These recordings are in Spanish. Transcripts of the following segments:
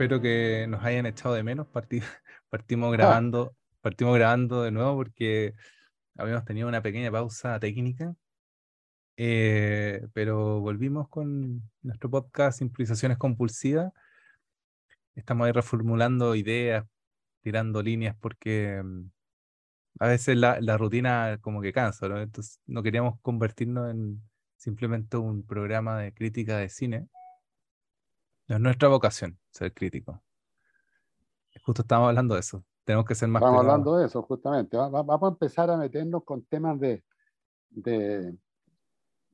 espero que nos hayan echado de menos. partimos grabando, partimos grabando de nuevo porque habíamos tenido una pequeña pausa técnica. Eh, pero volvimos con nuestro podcast Improvisaciones Compulsivas. Estamos ahí reformulando ideas, tirando líneas, porque mm, a veces la, la rutina como que cansa, ¿no? Entonces no queríamos convertirnos en simplemente un programa de crítica de cine. No es nuestra vocación ser crítico. Justo estamos hablando de eso. Tenemos que ser más. Estamos hablando de eso, justamente. Vamos a empezar a meternos con temas de, de,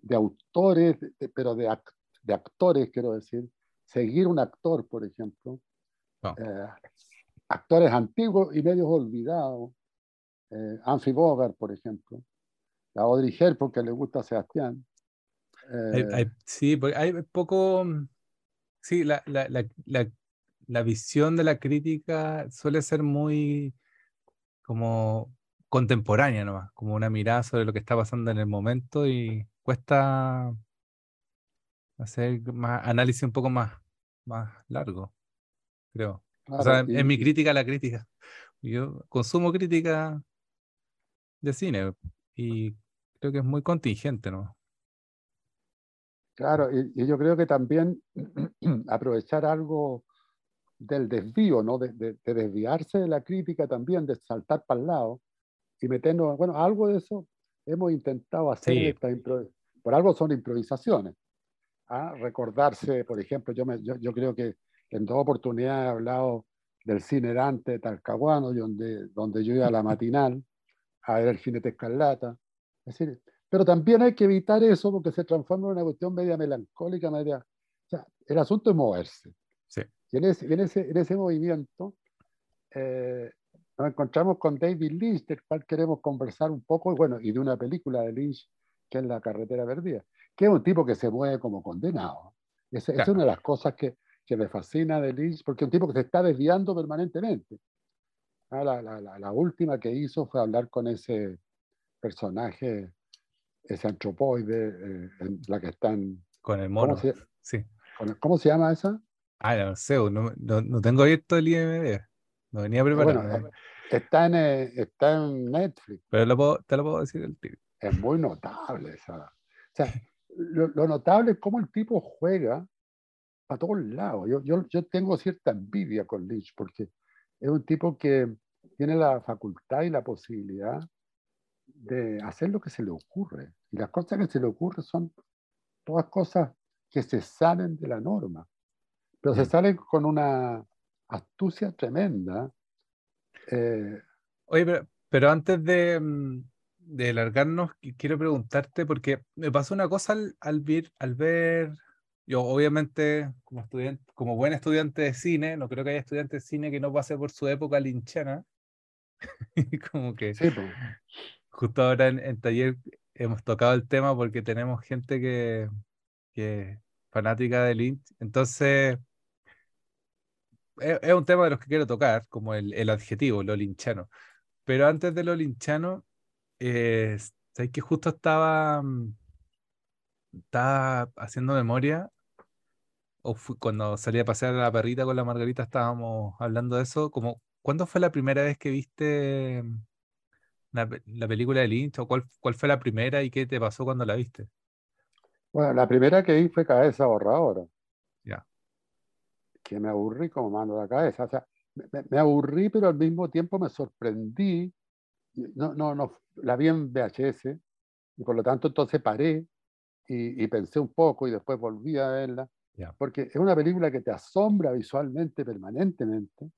de autores, pero de, de, actores, quiero decir. Seguir un actor, por ejemplo. Eh, actores antiguos y medios olvidados. Eh, Bogart, por ejemplo. A Audrey Hepburn, que le gusta a Sebastián. Eh, sí, porque hay poco. Sí, la, la, la, la, visión de la crítica suele ser muy como contemporánea nomás, como una mirada sobre lo que está pasando en el momento y cuesta hacer más análisis un poco más, más largo, creo. o sea, en mi crítica a la crítica. Yo consumo crítica de cine y creo que es muy contingente, ¿no? Claro, y, yo creo que también aprovechar algo del desvío, ¿no? De, desviarse de la crítica también, de saltar para el lado y meternos, bueno, algo de eso hemos intentado hacer. por algo son improvisaciones. ¿ah? Recordarse, por ejemplo, yo, me, yo, yo, creo que en dos oportunidades he hablado del cine Dante Talcahuano, donde, donde yo iba a la matinal a ver el jinete escarlata. Es decir, pero también hay que evitar eso porque se transforma en una cuestión media melancólica, media... O sea, el asunto es moverse. Sí. Y en ese, en ese, en ese movimiento eh, nos encontramos con David Lynch, del cual queremos conversar un poco, y bueno, y de una película de Lynch que es La carretera perdida, que es un tipo que se mueve como condenado. Esa es una de las cosas que, que, me fascina de Lynch, porque es un tipo que se está desviando permanentemente. Ah, la, la, la, última que hizo fue hablar con ese personaje ese antropoide, eh, la que están... Con el mono. ¿Cómo se, sí. ¿Cómo se llama esa? Ah, no sé, no, no, tengo abierto el IMDb. No venía preparado. Bueno, está, en, eh, está en Netflix. Pero te lo puedo decir el tipo. Es muy notable esa. O sea, lo, notable es cómo el tipo juega a todos lados. Yo, yo, yo tengo cierta envidia con Lynch porque es un tipo que tiene la facultad y la posibilidad de hacer lo que se le ocurre. Y las cosas que se le ocurren son todas cosas que se salen de la norma, pero se salen con una astucia tremenda. Eh, Oye, pero, antes de, mm, de largarnos, quiero preguntarte, porque me pasó una cosa al, al, ver, al ver, yo obviamente como estudiante, como buen estudiante de cine, no creo que haya estudiante de cine que no pase por su época linchana. como que sí, justo ahora en, taller hemos tocado el tema porque tenemos gente que, es fanática de Lynch. Entonces, es, un tema de los que quiero tocar, como el, adjetivo, lo linchano. Pero antes de lo linchano, eh, que justo estaba, mm, estaba haciendo memoria? O cuando salí a pasear a la perrita con la Margarita estábamos hablando de eso, como, ¿cuándo fue la primera vez que viste la, película de Lynch? ¿O cuál, cuál fue la primera y qué te pasó cuando la viste? Bueno, la primera que vi fue Cabeza Borradora. Ya. Que me aburrí como mano de cabeza. O sea, me, aburrí, pero al mismo tiempo me sorprendí. No, no, no, la vi en VHS y por lo tanto entonces paré y, pensé un poco y después volví a verla. Porque es una película que te asombra visualmente permanentemente,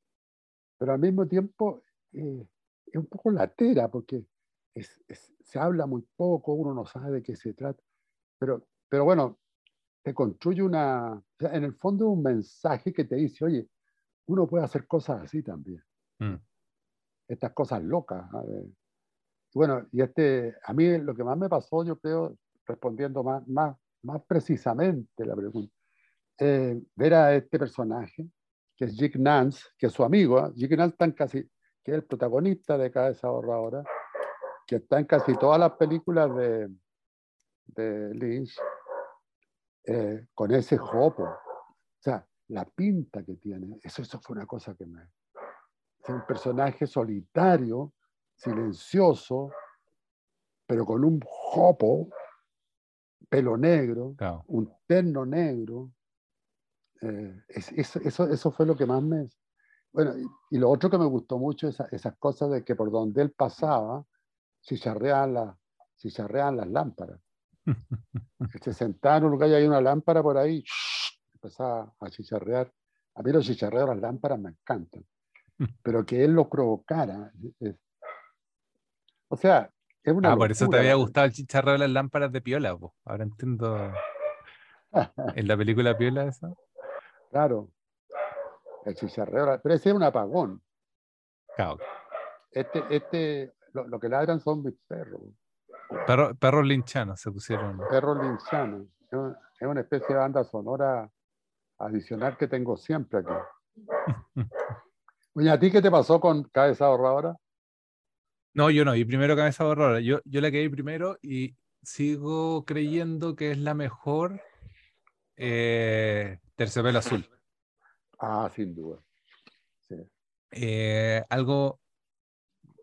pero al mismo tiempo eh, es un poco latera porque se habla muy poco, uno no sabe de qué se trata, pero, pero bueno, te construye una, en el fondo un mensaje que te dice, oye, uno puede hacer cosas así también. Mm. Estas cosas locas. Bueno, y este, a mí lo que más me pasó, yo creo, respondiendo más, más, más precisamente la pregunta, eh, ver a este personaje, que es Jake Nance, que es su amigo. ¿eh? Jake Nance está casi, que es el protagonista de Cabeza Ahorradora, que está en casi todas las películas de, de Lynch, eh, con ese jopo. O sea, la pinta que tiene, eso, eso fue una cosa que me... Es un personaje solitario, silencioso, pero con un jopo, pelo negro, un terno negro. Eh, eso, eso fue lo que más me... Bueno, y, lo otro que me gustó mucho es esas cosas de que por donde él pasaba, chicharreaban, la, las lámparas. se sentaba en un lugar y hay una lámpara por ahí, empezaba a chicharrear. A mí los chicharreos de las lámparas me encantan, pero que él lo provocara. o sea, es una. Ah, por eso te había gustado el chicharreo de las lámparas de Piola, ahora entiendo. en la película Piola, eso. Claro, el pero ese es un apagón. Claro. Este, este, lo, que ladran son mis perros. perros linchanos se pusieron. Perros linchanos. Es una especie de banda sonora adicional que tengo siempre aquí. Oye, ¿a ti qué te pasó con Cabeza Ahorradora? No, yo no, y primero Cabeza Ahorradora. Yo, yo la quedé primero y sigo creyendo que es la mejor eh, Terciopelo Azul. Ah, sin duda. Eh, algo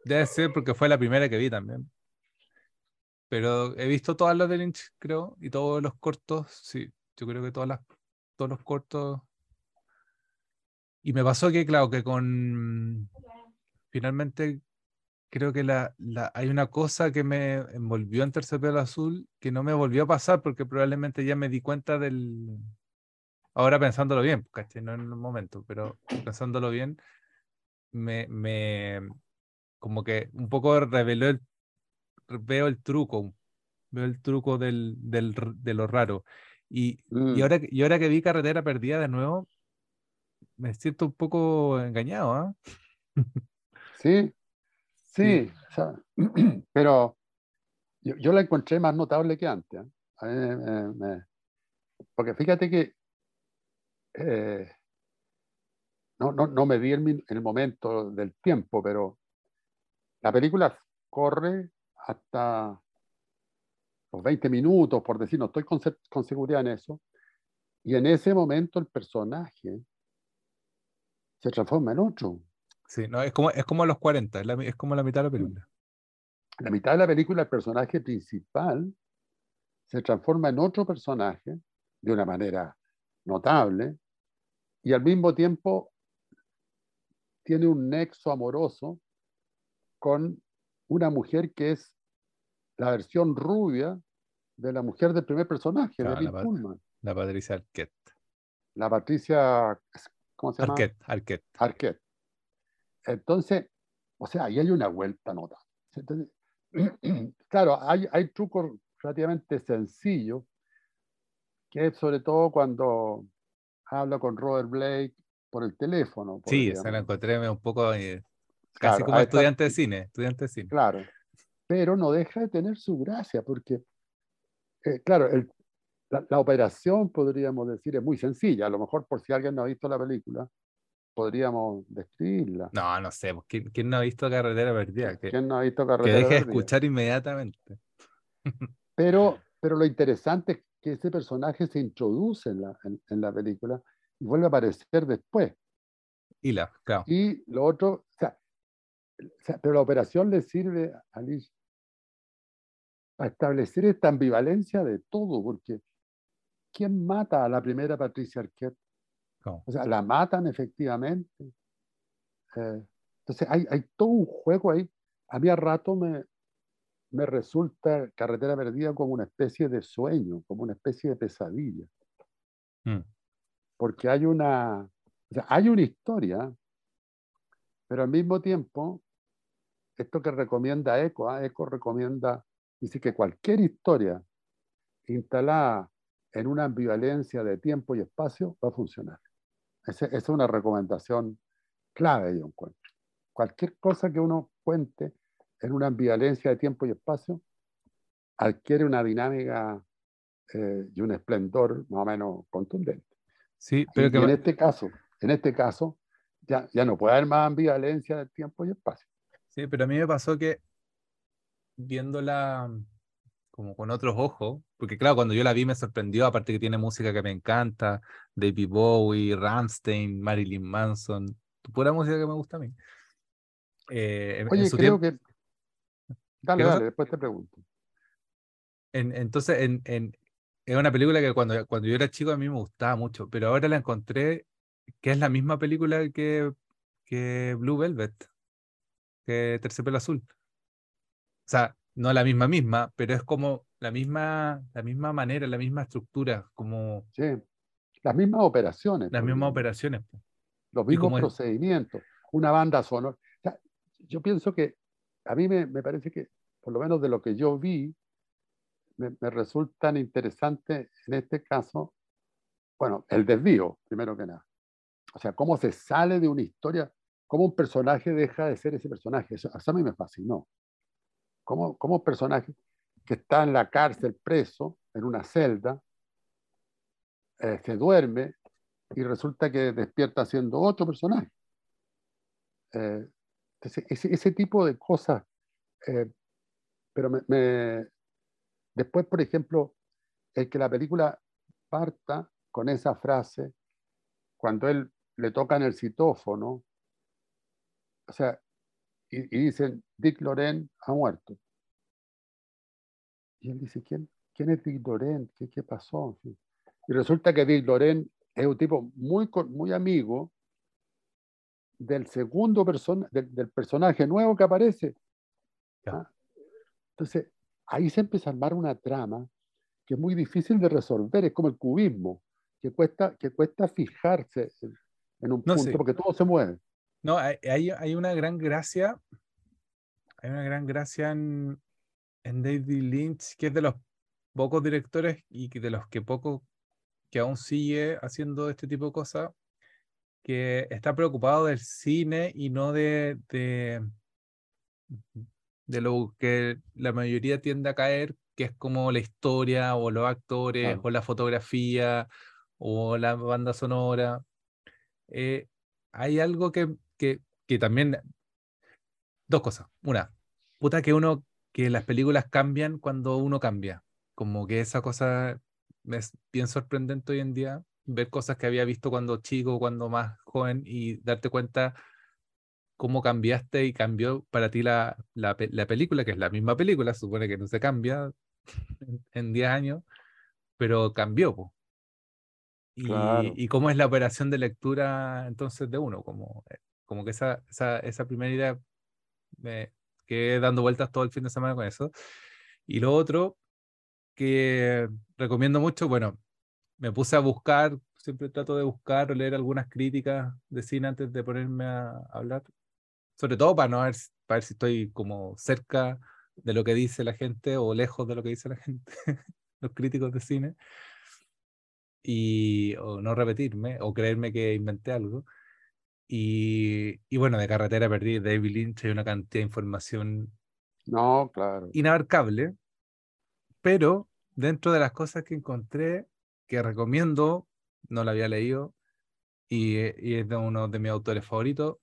debe ser porque fue la primera que vi también. Pero he visto todas las de Lynch, creo, y todos los cortos, sí, yo creo que todas las, todos los cortos. Y me pasó que, claro, que con. Finalmente, creo que la, la, hay una cosa que me envolvió en Terciopelo Azul que no me volvió a pasar porque probablemente ya me di cuenta del, Ahora pensándolo bien, ¿cachai? No en un momento, pero pensándolo bien, me, me como que un poco reveló el, veo el truco, veo el truco del, del de lo raro. Y, y, mm. ahora, y ahora que vi Carretera Perdida de nuevo, me siento un poco engañado, ¿ah? Sí, sí, pero yo, yo, la encontré más notable que antes. ¿eh? porque fíjate que eh, no, no, no, me di en, el momento del tiempo, pero la película corre hasta los 20 minutos, por decir, no estoy con, con seguridad en eso, y en ese momento el personaje se transforma en otro. Sí, no, es como, es como a los 40, es, como la mitad de la película. La mitad de la película, el personaje principal se transforma en otro personaje de una manera notable, y al mismo tiempo tiene un nexo amoroso con una mujer que es la versión rubia de la mujer del primer personaje, de Bill la, Pullman. La Patricia Arquette. La Patricia, ¿cómo se llama? Arquette, Arquette. Arquette. Entonces, o sea, ahí hay una vuelta nota. claro, hay, hay trucos relativamente sencillos, que es sobre todo cuando habla con Robert Blake por el teléfono. Sí, se la encontré un poco eh, casi como estudiante de cine, estudiante de cine. Claro, pero no deja de tener su gracia, porque, eh, claro, el, la, operación, podríamos decir, es muy sencilla. A lo mejor, por si alguien no ha visto la película, podríamos describirla. No, no sé. Pues, ¿Quién, no ha visto Carretera Perdida? Que, ¿Quién no ha visto Carretera Que deje de escuchar inmediatamente. Pero, pero lo interesante es que ese personaje se introduce en la, en, la película y vuelve a aparecer después. Y, la, claro. y lo otro, o sea, pero la operación le sirve a Liz a establecer esta ambivalencia de todo, porque ¿quién mata a la primera Patricia Arquette? O sea, la matan efectivamente. Eh, entonces hay, hay, todo un juego ahí. A mí a rato me, me resulta Carretera Perdida como una especie de sueño, como una especie de pesadilla. Mm. Porque hay una, hay una historia, pero al mismo tiempo, esto que recomienda Eco, ¿ah? Eco recomienda, dice que cualquier historia instalada en una ambivalencia de tiempo y espacio va a funcionar. Esa es una recomendación clave, yo encuentro. Cualquier cosa que uno cuente en una ambivalencia de tiempo y espacio, adquiere una dinámica eh, y un esplendor más o menos contundente. Sí, pero y, en este caso, en este caso, ya, ya no puede haber más ambivalencia de tiempo y espacio. Sí, pero a mí me pasó que viéndola como con otros ojos, porque claro, cuando yo la vi me sorprendió, aparte que tiene música que me encanta, David Bowie, Rammstein, Marilyn Manson, pura música que me gusta a mí. Eh, Oye, creo que... Dale, dale, después te pregunto. entonces, en, en, es una película que cuando, cuando yo era chico a mí me gustaba mucho, pero ahora la encontré que es la misma película que, que Blue Velvet, que Terciopelo Azul. O sea, no la misma misma, pero es como la misma, la misma manera, la misma estructura, como... Sí, las mismas operaciones. Las mismas operaciones. Los mismos procedimientos, una banda sonora. yo pienso que a mí me, me, parece que, por lo menos de lo que yo vi, me, me resultan interesantes en este caso, bueno, el desvío, primero que nada. O sea, cómo se sale de una historia, cómo un personaje deja de ser ese personaje. Eso, a mí me fascinó. Cómo, cómo un personaje que está en la cárcel preso, en una celda, eh, se duerme y resulta que despierta siendo otro personaje. Eh, ese, tipo de cosas. Eh, pero me, después, por ejemplo, el que la película parta con esa frase, cuando él le tocan el citófono, o sea, y, dicen, Dick Loren ha muerto. Y él dice, ¿quién, quién es Dick Loren? ¿Qué, qué pasó? Y resulta que Dick Loren es un tipo muy, muy amigo del segundo persona, del, personaje nuevo que aparece. ¿Ah? Entonces, ahí se empieza a armar una trama que es muy difícil de resolver, es como el cubismo, que cuesta, que cuesta fijarse en un punto, porque todo se mueve. No, hay, hay, una gran gracia, hay una gran gracia en, en David Lynch, que es de los pocos directores y de los que poco que aún sigue haciendo este tipo de cosas, que está preocupado del cine y no de, de, de lo que la mayoría tiende a caer, que es como la historia o los actores o la fotografía o la banda sonora. Eh, hay algo que, que, que, también... Dos cosas. Una, puta que uno, que las películas cambian cuando uno cambia. Como que esa cosa es bien sorprendente hoy en día, ver cosas que había visto cuando chico, cuando más joven y darte cuenta cómo cambiaste y cambió para ti la, la, la película, que es la misma película, supone que no se cambia en 10 años, pero cambió. Y, cómo es la operación de lectura entonces de uno, como, eh, como que esa, esa, esa primera idea me quedé dando vueltas todo el fin de semana con eso. Y lo otro que recomiendo mucho, bueno, me puse a buscar, siempre trato de buscar o leer algunas críticas de cine antes de ponerme a hablar, sobre todo para no ver, para ver si estoy como cerca de lo que dice la gente o lejos de lo que dice la gente, los críticos de cine y o no repetirme o creerme que inventé algo. Y, y bueno, de carretera perdí David Lynch hay una cantidad de información no, claro. inabarcable, pero dentro de las cosas que encontré, que recomiendo, no la había leído y, y es de uno de mis autores favoritos,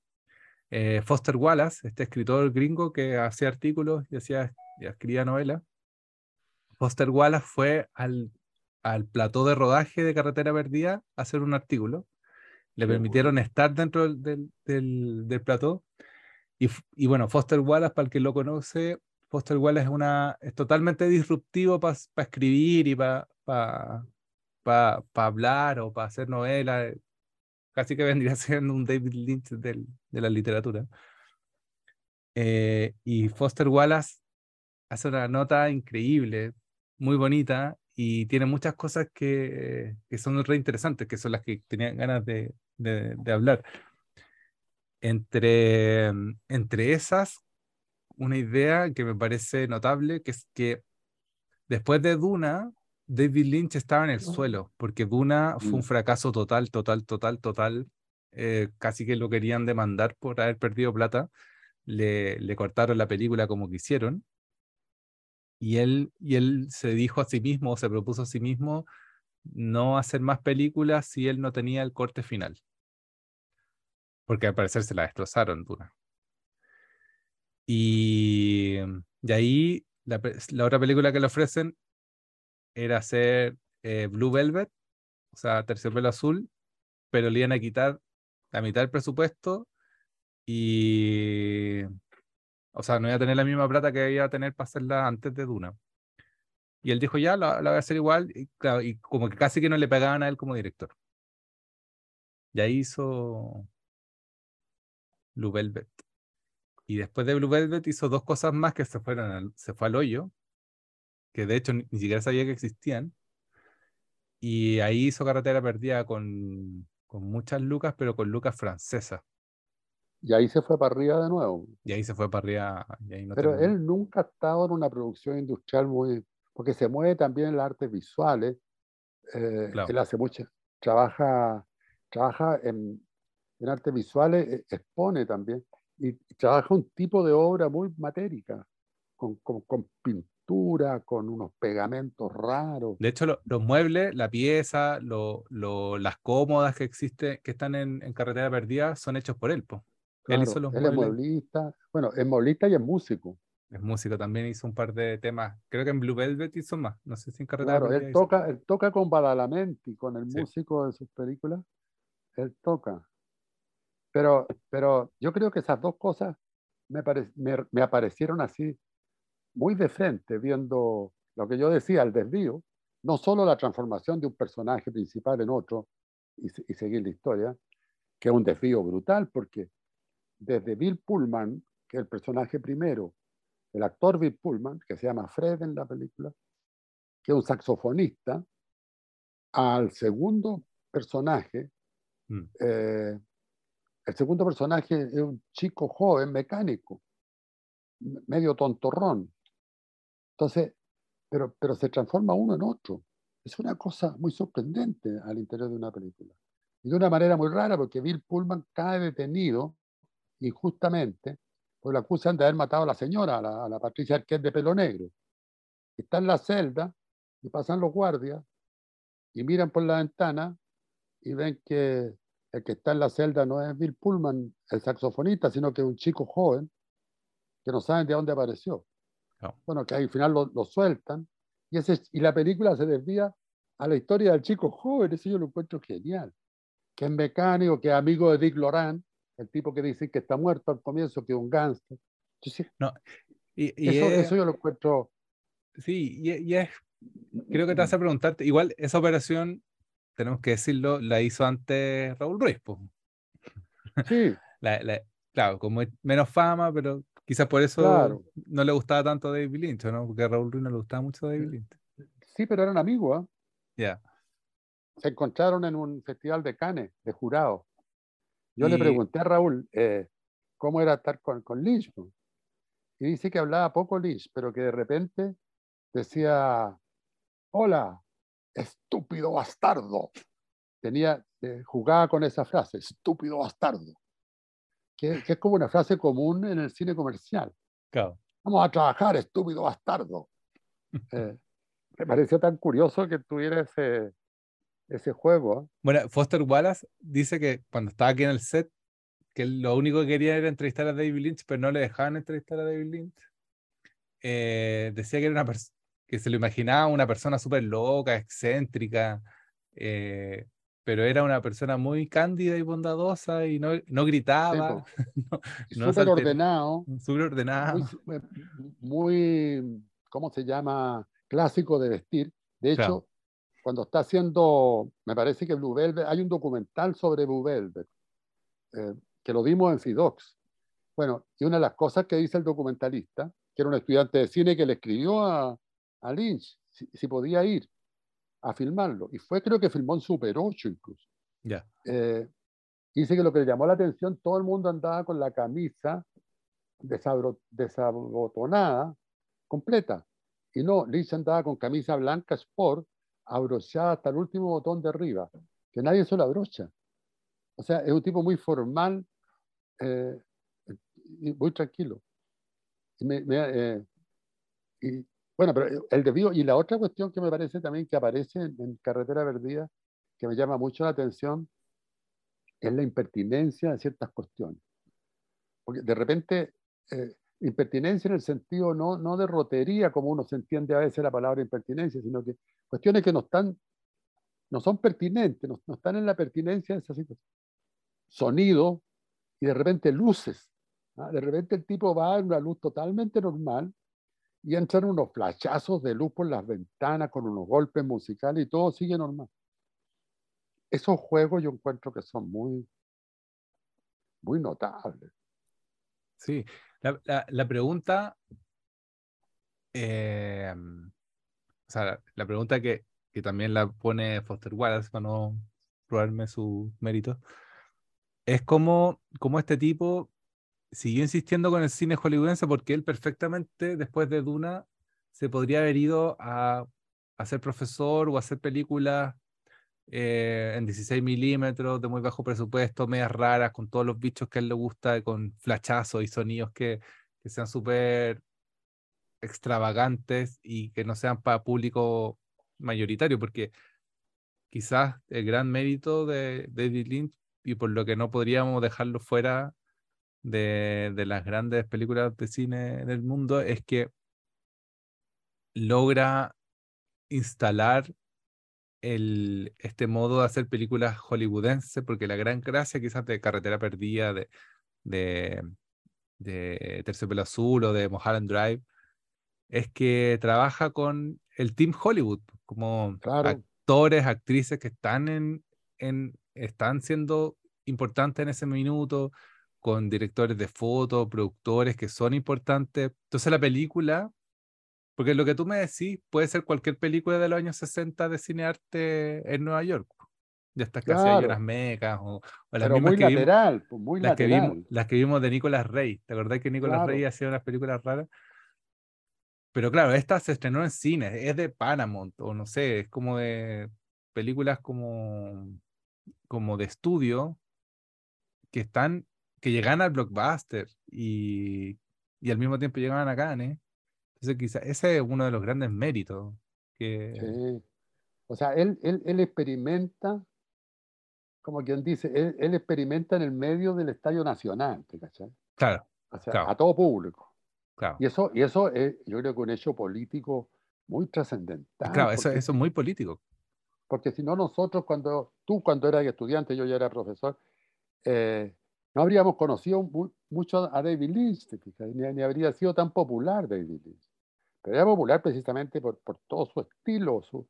eh, Foster Wallace, este escritor gringo que hacía artículos y, hacía, y escribía novelas. Foster Wallace fue al al plató de rodaje de Carretera Perdida a hacer un artículo. Le permitieron estar dentro del, del, del, plató. Y, y, bueno, Foster Wallace, para el que lo conoce, Foster Wallace es, una, es totalmente disruptivo para escribir y para pa, hablar o para hacer novelas. Casi que vendría siendo un David Lynch del, de la literatura. Eh, y Foster Wallace hace una nota increíble, muy bonita, y tiene muchas cosas que, que, son re interesantes, que son las que tenía ganas de, de, de hablar. Entre, entre esas, una idea que me parece notable, que es que después de Duna, David Lynch estaba en el suelo, porque Duna fue un mm. fracaso total, total, total, total. Eh, casi que lo querían demandar por haber perdido plata. Le, le cortaron la película como quisieron y él, y él se dijo a sí mismo, se propuso a sí mismo, no hacer más películas si él no tenía el corte final. Porque al parecer se la destrozaron, Duna. Y de ahí la, la otra película que le ofrecen era hacer eh, Blue Velvet, o sea, Terciopelo Azul, pero le iban a quitar la mitad del presupuesto y. O sea, no iba a tener la misma plata que iba a tener para hacerla antes de Duna. Y él dijo, ya, la, la voy a hacer igual. Y, como que casi que no le pegaban a él como director. Y ahí hizo Blue Velvet. Y después de Blue Velvet hizo dos cosas más que se fueron al- se fue al hoyo, que de hecho ni, ni siquiera sabía que existían. Y ahí hizo Carretera Perdida con, con muchas lucas, pero con lucas francesas. Y ahí se fue para arriba de nuevo. Y ahí se fue para arriba. Y ahí no Pero terminó. él nunca ha estado en una producción industrial muy, porque se mueve también en las artes visuales. eh, Claro. Él hace mucho, trabaja, trabaja en, en artes visuales, eh, expone también, y trabaja un tipo de obra muy matérica, con, con, con pintura, con unos pegamentos raros. De hecho, lo- los muebles, la pieza, lo- lo- las cómodas que existen, que están en, en Carretera Perdida, son hechos por él. po. Él Claro, hizo los él es muebles. mueblista, bueno, es mueblista y es músico. Es músico, también hizo un par de temas. Creo que en Blue Velvet hizo más. No sé si en Carretera Claro, Perdida él toca, él toca con Badalamenti, con el Sí. músico de sus películas, él toca. Pero, pero yo creo que esas dos cosas me, me, me aparecieron así, muy de frente, viendo lo que yo decía, el desvío, no solo la transformación de un personaje principal en otro y, se- y seguir la historia, que es un desvío brutal, porque desde Bill Pullman, que es el personaje primero, el actor Bill Pullman, que se llama Fred en la película, que es un saxofonista, al segundo personaje, Mm. eh, el segundo personaje es un chico joven, mecánico, medio tontorrón. Entonces, pero, pero se transforma uno en otro. Es una cosa muy sorprendente al interior de una película. Y de una manera muy rara, porque Bill Pullman cae detenido injustamente, pues lo acusan de haber matado a la señora, a la, a la Patricia Arquette de pelo negro. Está en la celda y pasan los guardias y miran por la ventana y ven que el que está en la celda no es Bill Pullman, el saxofonista, sino que es un chico joven que no saben de dónde apareció. No. Bueno, que al final lo, lo sueltan y, ese, y la película se desvía a la historia del chico joven, eso yo lo encuentro genial, que es mecánico, que es amigo de Dick Loran, el tipo que dice que está muerto al comienzo, que es un gángster. Entonces, Y, y eso, es- eso yo lo encuentro sí, y, y es, creo que te hace preguntarte, igual esa operación, tenemos que decirlo, la hizo antes Raúl Ruiz. po. Sí, La- la- claro, como menos fama, pero quizás por eso Claro. no le gustaba tanto a David Lynch, ¿no? Porque a Raúl Ruiz no le gustaba mucho David Lynch. sí, pero eran amigos. ¿ah? Ya. Se encontraron en un festival de Cannes, de jurado. Yo le pregunté a Raúl eh, cómo era estar con, con Lynch. Y dice que hablaba poco Lynch, pero que de repente decía, hola, estúpido bastardo. Tenía, eh, jugaba con esa frase, estúpido bastardo. Que, que es como una frase común en el cine comercial. Claro. Vamos a trabajar, estúpido bastardo. Eh, me pareció tan curioso que tuviera ese, ese juego. Bueno, Foster Wallace dice que cuando estaba aquí en el set, que lo único que quería era entrevistar a David Lynch, pero no le dejaban entrevistar a David Lynch. Eh, decía que era una persona que se lo imaginaba una persona súper loca, excéntrica, eh, pero era una persona muy cándida y bondadosa y no, no gritaba, no, Y no súper ordenado, súper ordenado. muy, eh, muy, ¿cómo se llama? Clásico de vestir. De hecho, Claro. cuando está haciendo, me parece que Blue Velvet, hay un documental sobre Blue Velvet, eh, que lo vimos en Fidox. Bueno, y una de las cosas que dice el documentalista, que era un estudiante de cine que le escribió a, a Lynch si, si podía ir a filmarlo. Y fue, creo que filmó en Super 8 incluso. Ya. Eh, dice que lo que le llamó la atención, todo el mundo andaba con la camisa desabro- desabotonada, completa. Y no, Lynch andaba con camisa blanca sport, abrochada hasta el último botón de arriba, que nadie se lo abrocha. O sea, es un tipo muy formal eh, y muy tranquilo. Y me- me, eh, y, bueno, pero el desvío, y la otra cuestión que me parece también que aparece en, en Carretera Perdida, que me llama mucho la atención, es la impertinencia de ciertas cuestiones. Porque de repente, eh, impertinencia en el sentido no, no de rotería, como uno se entiende a veces la palabra impertinencia, sino que cuestiones que no están, no son pertinentes, no, están en la pertinencia de esa situación. Sonido y de repente luces. ¿ah? De repente el tipo va a una luz totalmente normal y entran unos flashazos de luz por las ventanas con unos golpes musicales y todo sigue normal. Esos juegos yo encuentro que son muy, muy notables. Sí, la, pregunta, eh, o sea, la, pregunta que, también la pone Foster Wallace para no probarme su mérito, es cómo, cómo este tipo siguió insistiendo con el cine hollywoodense porque él perfectamente después de Duna se podría haber ido a, a ser profesor o a hacer películas eh, en 16 milímetros, de muy bajo presupuesto, medias raras, con todos los bichos que a él le gusta, con flachazos y sonidos que, que sean súper extravagantes y que no sean para público mayoritario, porque quizás el gran mérito de David Lynch, y por lo que no podríamos dejarlo fuera de, de las grandes películas de cine del mundo, es que logra instalar el, este modo de hacer películas hollywoodense, porque la gran gracia quizás de Carretera Perdida, de, de, de Terciopelo Azul o de Mulholland Drive, es que trabaja con el Team Hollywood, como actores, actrices que están, en, en, están siendo importantes en ese minuto, con directores de foto, productores que son importantes. Entonces la película porque lo que tú me decís puede ser cualquier película de los años 60 de cinearte en Nueva York. De estas que hacía Jonas Mecas o, las Pero muy lateral, pues, muy las lateral. Que vimos, las que vimos de Nicolas Rey. ¿Te acordás que Nicolas Rey hacía unas películas raras? Pero claro, esta se estrenó en cine, es de Paramount, o no sé, es como de películas como, como de estudio que están, que llegan al blockbuster y, y al mismo tiempo llegan a Cannes ese es uno de los grandes méritos. Que... Sí. O sea, él, él, él, experimenta, como quien dice, él, experimenta en el medio del Estadio Nacional, ¿te cachai? Claro. O sea, a todo público. Claro. Y eso, y eso es, yo creo que un hecho político muy trascendental. Claro, eso, eso es muy político. Porque si no, nosotros, cuando tú, cuando eras estudiante, yo ya era profesor, eh, no habríamos conocido mucho a David Lynch, ni, habría sido tan popular David Lynch. Pero era popular precisamente por, por todo su estilo, su,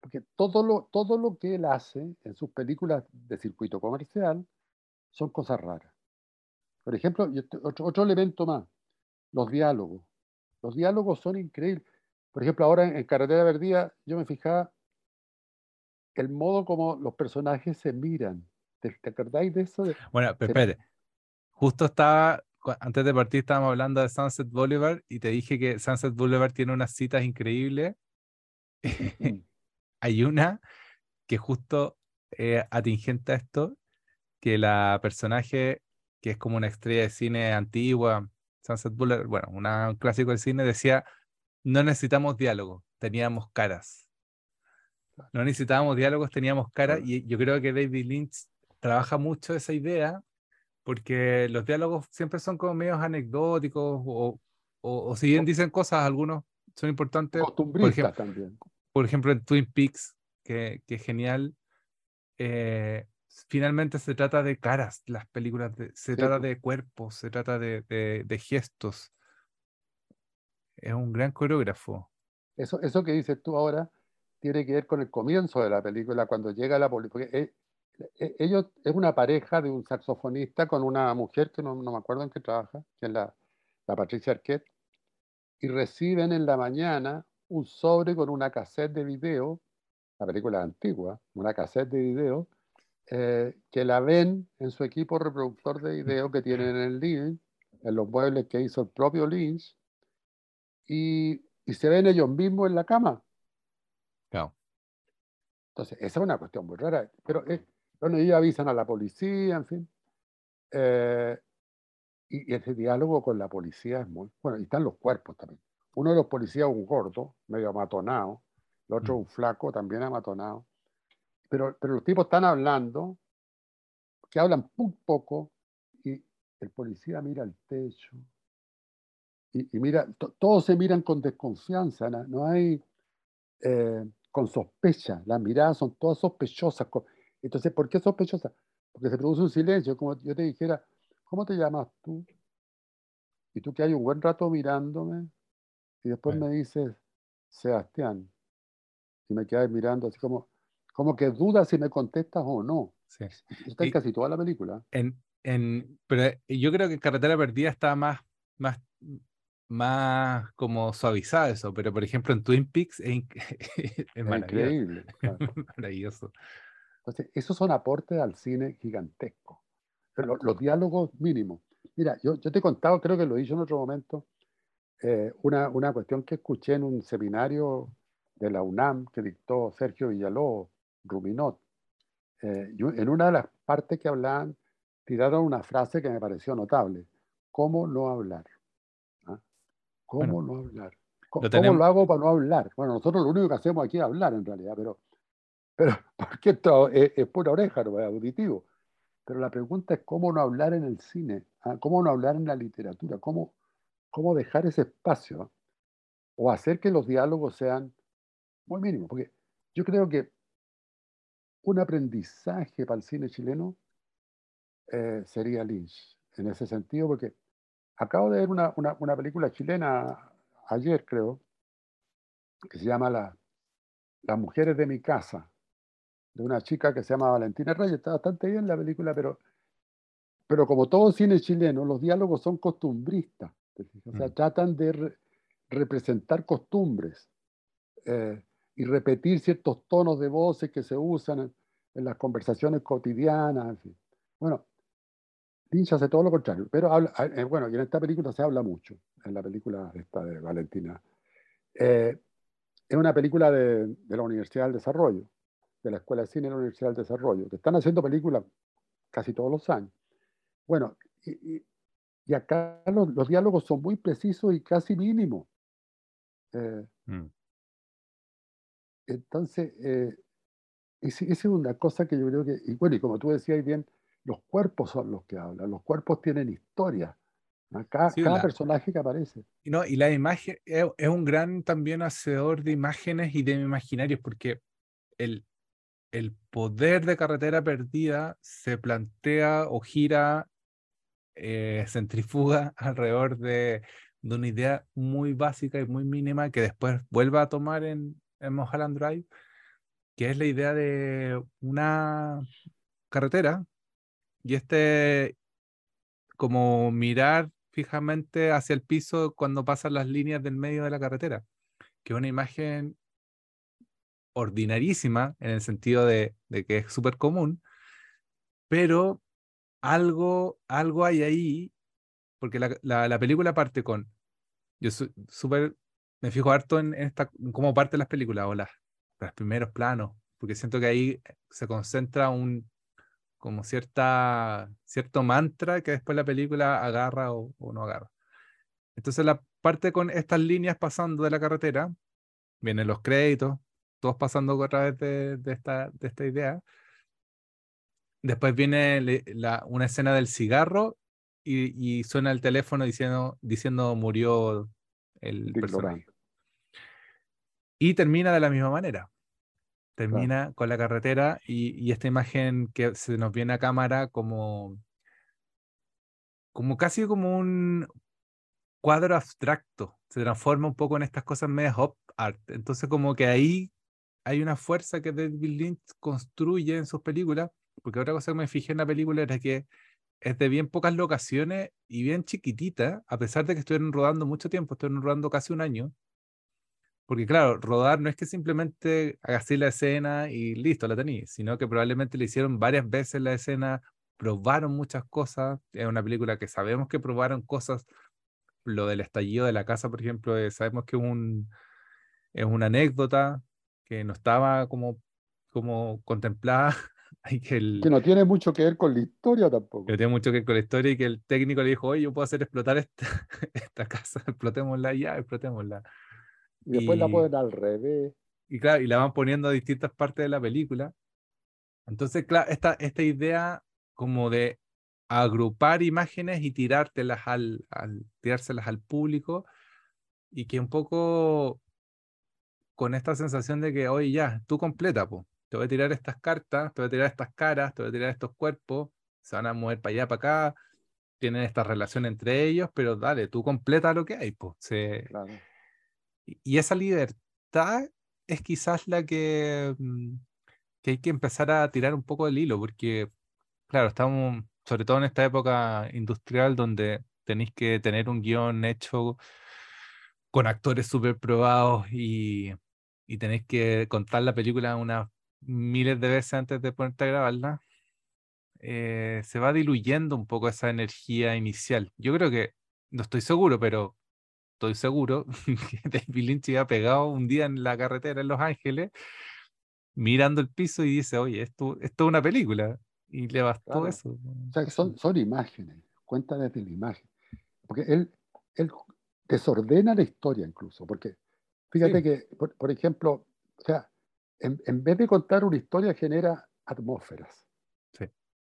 porque todo lo, todo lo que él hace en sus películas de circuito comercial son cosas raras. Por ejemplo, otro, otro elemento más, los diálogos. Los diálogos son increíbles. Por ejemplo, ahora en, Carretera Verdía yo me fijaba el modo como los personajes se miran. ¿Te, acordáis de eso? Bueno, pero espérate. Justo estaba antes de partir estábamos hablando de Sunset Boulevard y te dije que Sunset Boulevard tiene unas citas increíbles. Hay una que justo eh, atingente a esto, que la personaje que es como una estrella de cine antigua, Sunset Boulevard, bueno, un clásico del cine, decía, no necesitamos diálogos, teníamos caras. No necesitábamos diálogos, teníamos caras, y yo creo que David Lynch trabaja mucho esa idea porque los diálogos siempre son como medios anecdóticos o, o, si bien dicen cosas, algunos son importantes. Por ejemplo, también. Por ejemplo, en Twin Peaks, que, que es genial, eh, finalmente se trata de caras, las películas, se trata de cuerpos, se trata de, de, gestos. Es un gran coreógrafo. Eso, eso que dices tú ahora tiene que ver con el comienzo de la película, cuando llega la policía. E, ellos es una pareja de un saxofonista con una mujer que no, no me acuerdo en qué trabaja, que es la, la, Patricia Arquette, y reciben en la mañana un sobre con una cassette de video, la película antigua, una cassette de video, eh, que la ven en su equipo reproductor de video que tienen en el living, en los muebles que hizo el propio Lynch, y, y se ven ellos mismos en la cama. Claro. Entonces, esa es una cuestión muy rara, pero es, bueno, ellos avisan a la policía, en fin. Eh, y, ese diálogo con la policía es muy... Bueno, y están los cuerpos también. Uno de los policías es un gordo, medio amatonado. El otro es mm. un flaco, también amatonado. Pero, pero los tipos están hablando, que hablan muy poco, y el policía mira al techo, y, mira, todos se miran con desconfianza, no, hay eh, con sospecha, las miradas son todas sospechosas. Entonces, ¿por qué sospechosas? Porque se produce un silencio, como yo te dijera, ¿cómo te llamas tú? Y tú que hay un buen rato mirándome y después me dices, Sebastián, y me quedas mirando así como, como que dudas si me contestas o no. Sí. está en casi toda la película. En, en, pero yo creo que Carretera Perdida está más, más más como suavizada eso, pero por ejemplo en Twin Peaks es, increíble. maravilloso. Entonces, esos son aportes al cine gigantesco. Los, los diálogos mínimos. Mira, yo, yo, te he contado, creo que lo he dicho en otro momento, eh, una, una, cuestión que escuché en un seminario de la UNAM que dictó Sergio Villalobos, Ruminot. Eh, en una de las partes que hablaban, tiraron una frase que me pareció notable. ¿Cómo no hablar? ¿Cómo no hablar? ¿Cómo lo, hago para no hablar? Bueno, nosotros lo único que hacemos aquí es hablar en realidad, pero, pero porque esto es, pura oreja, no es auditivo. Pero la pregunta es cómo no hablar en el cine, ¿Ah? cómo no hablar en la literatura, cómo, cómo dejar ese espacio o hacer que los diálogos sean muy mínimos. Porque yo creo que un aprendizaje para el cine chileno eh, sería Lynch, en ese sentido, porque Acabo de ver una, una, película chilena ayer, creo, que se llama la, Las mujeres de mi casa, de una chica que se llama Valentina Reyes. Está bastante bien la película, pero, pero como todo cine chileno, los diálogos son costumbristas. O sea, mm. tratan de representar costumbres eh, y repetir ciertos tonos de voces que se usan en, las conversaciones cotidianas. Bueno, Lynch hace todo lo contrario, pero habla, eh, bueno, y en esta película se habla mucho, en la película esta de Valentina. Eh, es una película de, la Universidad del Desarrollo, de la Escuela de Cine de la Universidad del Desarrollo, que están haciendo películas casi todos los años. Bueno, y, acá los, diálogos son muy precisos y casi mínimos. Eh, mm. Entonces, esa es una cosa que yo creo que, y bueno, y como tú decías bien, los cuerpos son los que hablan, los cuerpos tienen historia. Cada, cada personaje que aparece. Y, no, y la imagen es, un gran también hacedor de imágenes y de imaginarios, porque el, el poder de carretera perdida se plantea o gira, eh, centrifuga alrededor de, una idea muy básica y muy mínima que después vuelve a tomar en, en Drive, que es la idea de una carretera. Y este, como mirar fijamente hacia el piso cuando pasan las líneas del medio de la carretera, que es una imagen ordinarísima en el sentido de, que es súper común, pero algo, algo hay ahí, porque la, película parte con, yo súper, me fijo harto en, esta, cómo parte las películas o las, primeros planos, porque siento que ahí se concentra un, como cierta, cierto mantra que después la película agarra o, no agarra. Entonces la parte con estas líneas pasando de la carretera, vienen los créditos, todos pasando a través de, esta, de esta idea. Después viene la, una escena del cigarro y, suena el teléfono diciendo, diciendo murió el personaje. Y termina de la misma manera termina con la carretera y, esta imagen que se nos viene a cámara como, como casi como un cuadro abstracto, se transforma un poco en estas cosas medio hop art. Entonces como que ahí hay una fuerza que David Lynch construye en sus películas, porque otra cosa que me fijé en la película era que es de bien pocas locaciones y bien chiquitita, a pesar de que estuvieron rodando mucho tiempo, estuvieron rodando casi un año, porque claro, rodar no es que simplemente hagas la escena y listo, la tenéis, sino que probablemente le hicieron varias veces la escena, probaron muchas cosas. Es una película que sabemos que probaron cosas. Lo del estallido de la casa, por ejemplo, eh, sabemos que un, es una anécdota que no estaba como, como contemplada. que, que no tiene mucho que ver con la historia tampoco. Que no tiene mucho que ver con la historia y que el técnico le dijo, oye, yo puedo hacer explotar esta, esta casa, explotémosla ya, explotémosla. Y después la ponen al revés. Y claro, y la van poniendo a distintas partes de la película. Entonces, claro, esta, esta idea como de agrupar imágenes y tirártelas al, al, tirárselas al público y que un poco con esta sensación de que, oye, ya, tú completa, po. te voy a tirar estas cartas, te voy a tirar estas caras, te voy a tirar estos cuerpos, se van a mover para allá, para acá, tienen esta relación entre ellos, pero dale, tú completa lo que hay. Pues. Y esa libertad es quizás la que, mm, que hay que empezar a tirar un poco del hilo, porque, claro, estamos, sobre todo en esta época industrial donde tenéis que tener un guion hecho con actores súper probados y, y tenéis que contar la película unas miles de veces antes de ponerte a grabarla. Eh, se va diluyendo un poco esa energía inicial. Yo creo que, no estoy seguro, pero estoy seguro que David Lynch iba pegado un día en la carretera en Los Ángeles, mirando el piso y dice, oye, esto, esto es una película. Y le bastó eso. O sea, son, son imágenes, cuenta desde la imagen. Porque él, él desordena la historia incluso, porque fíjate que, por, ejemplo, o sea, en, en, vez de contar una historia genera atmósferas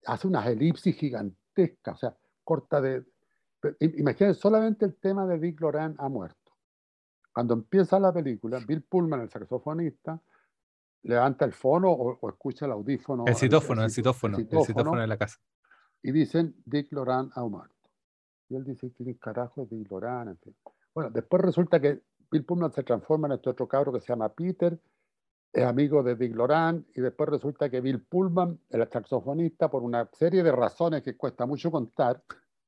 hace unas elipsis gigantescas, o sea, corta de... Imagínense, solamente el tema de Dick Loran ha muerto. Cuando empieza la película, Bill Pullman, el saxofonista, levanta el fono o, escucha el audífono. El citófono, el, citófono, el citófono, de la casa. Y dicen, Dick Loran ha muerto. Y él dice, ¿quién carajo es Dick Loran? En fin. Bueno, después resulta que Bill Pullman se transforma en este otro cabro que se llama Peter, es amigo de Dick Loran y después resulta que Bill Pullman, el saxofonista, por una serie de razones que cuesta mucho contar,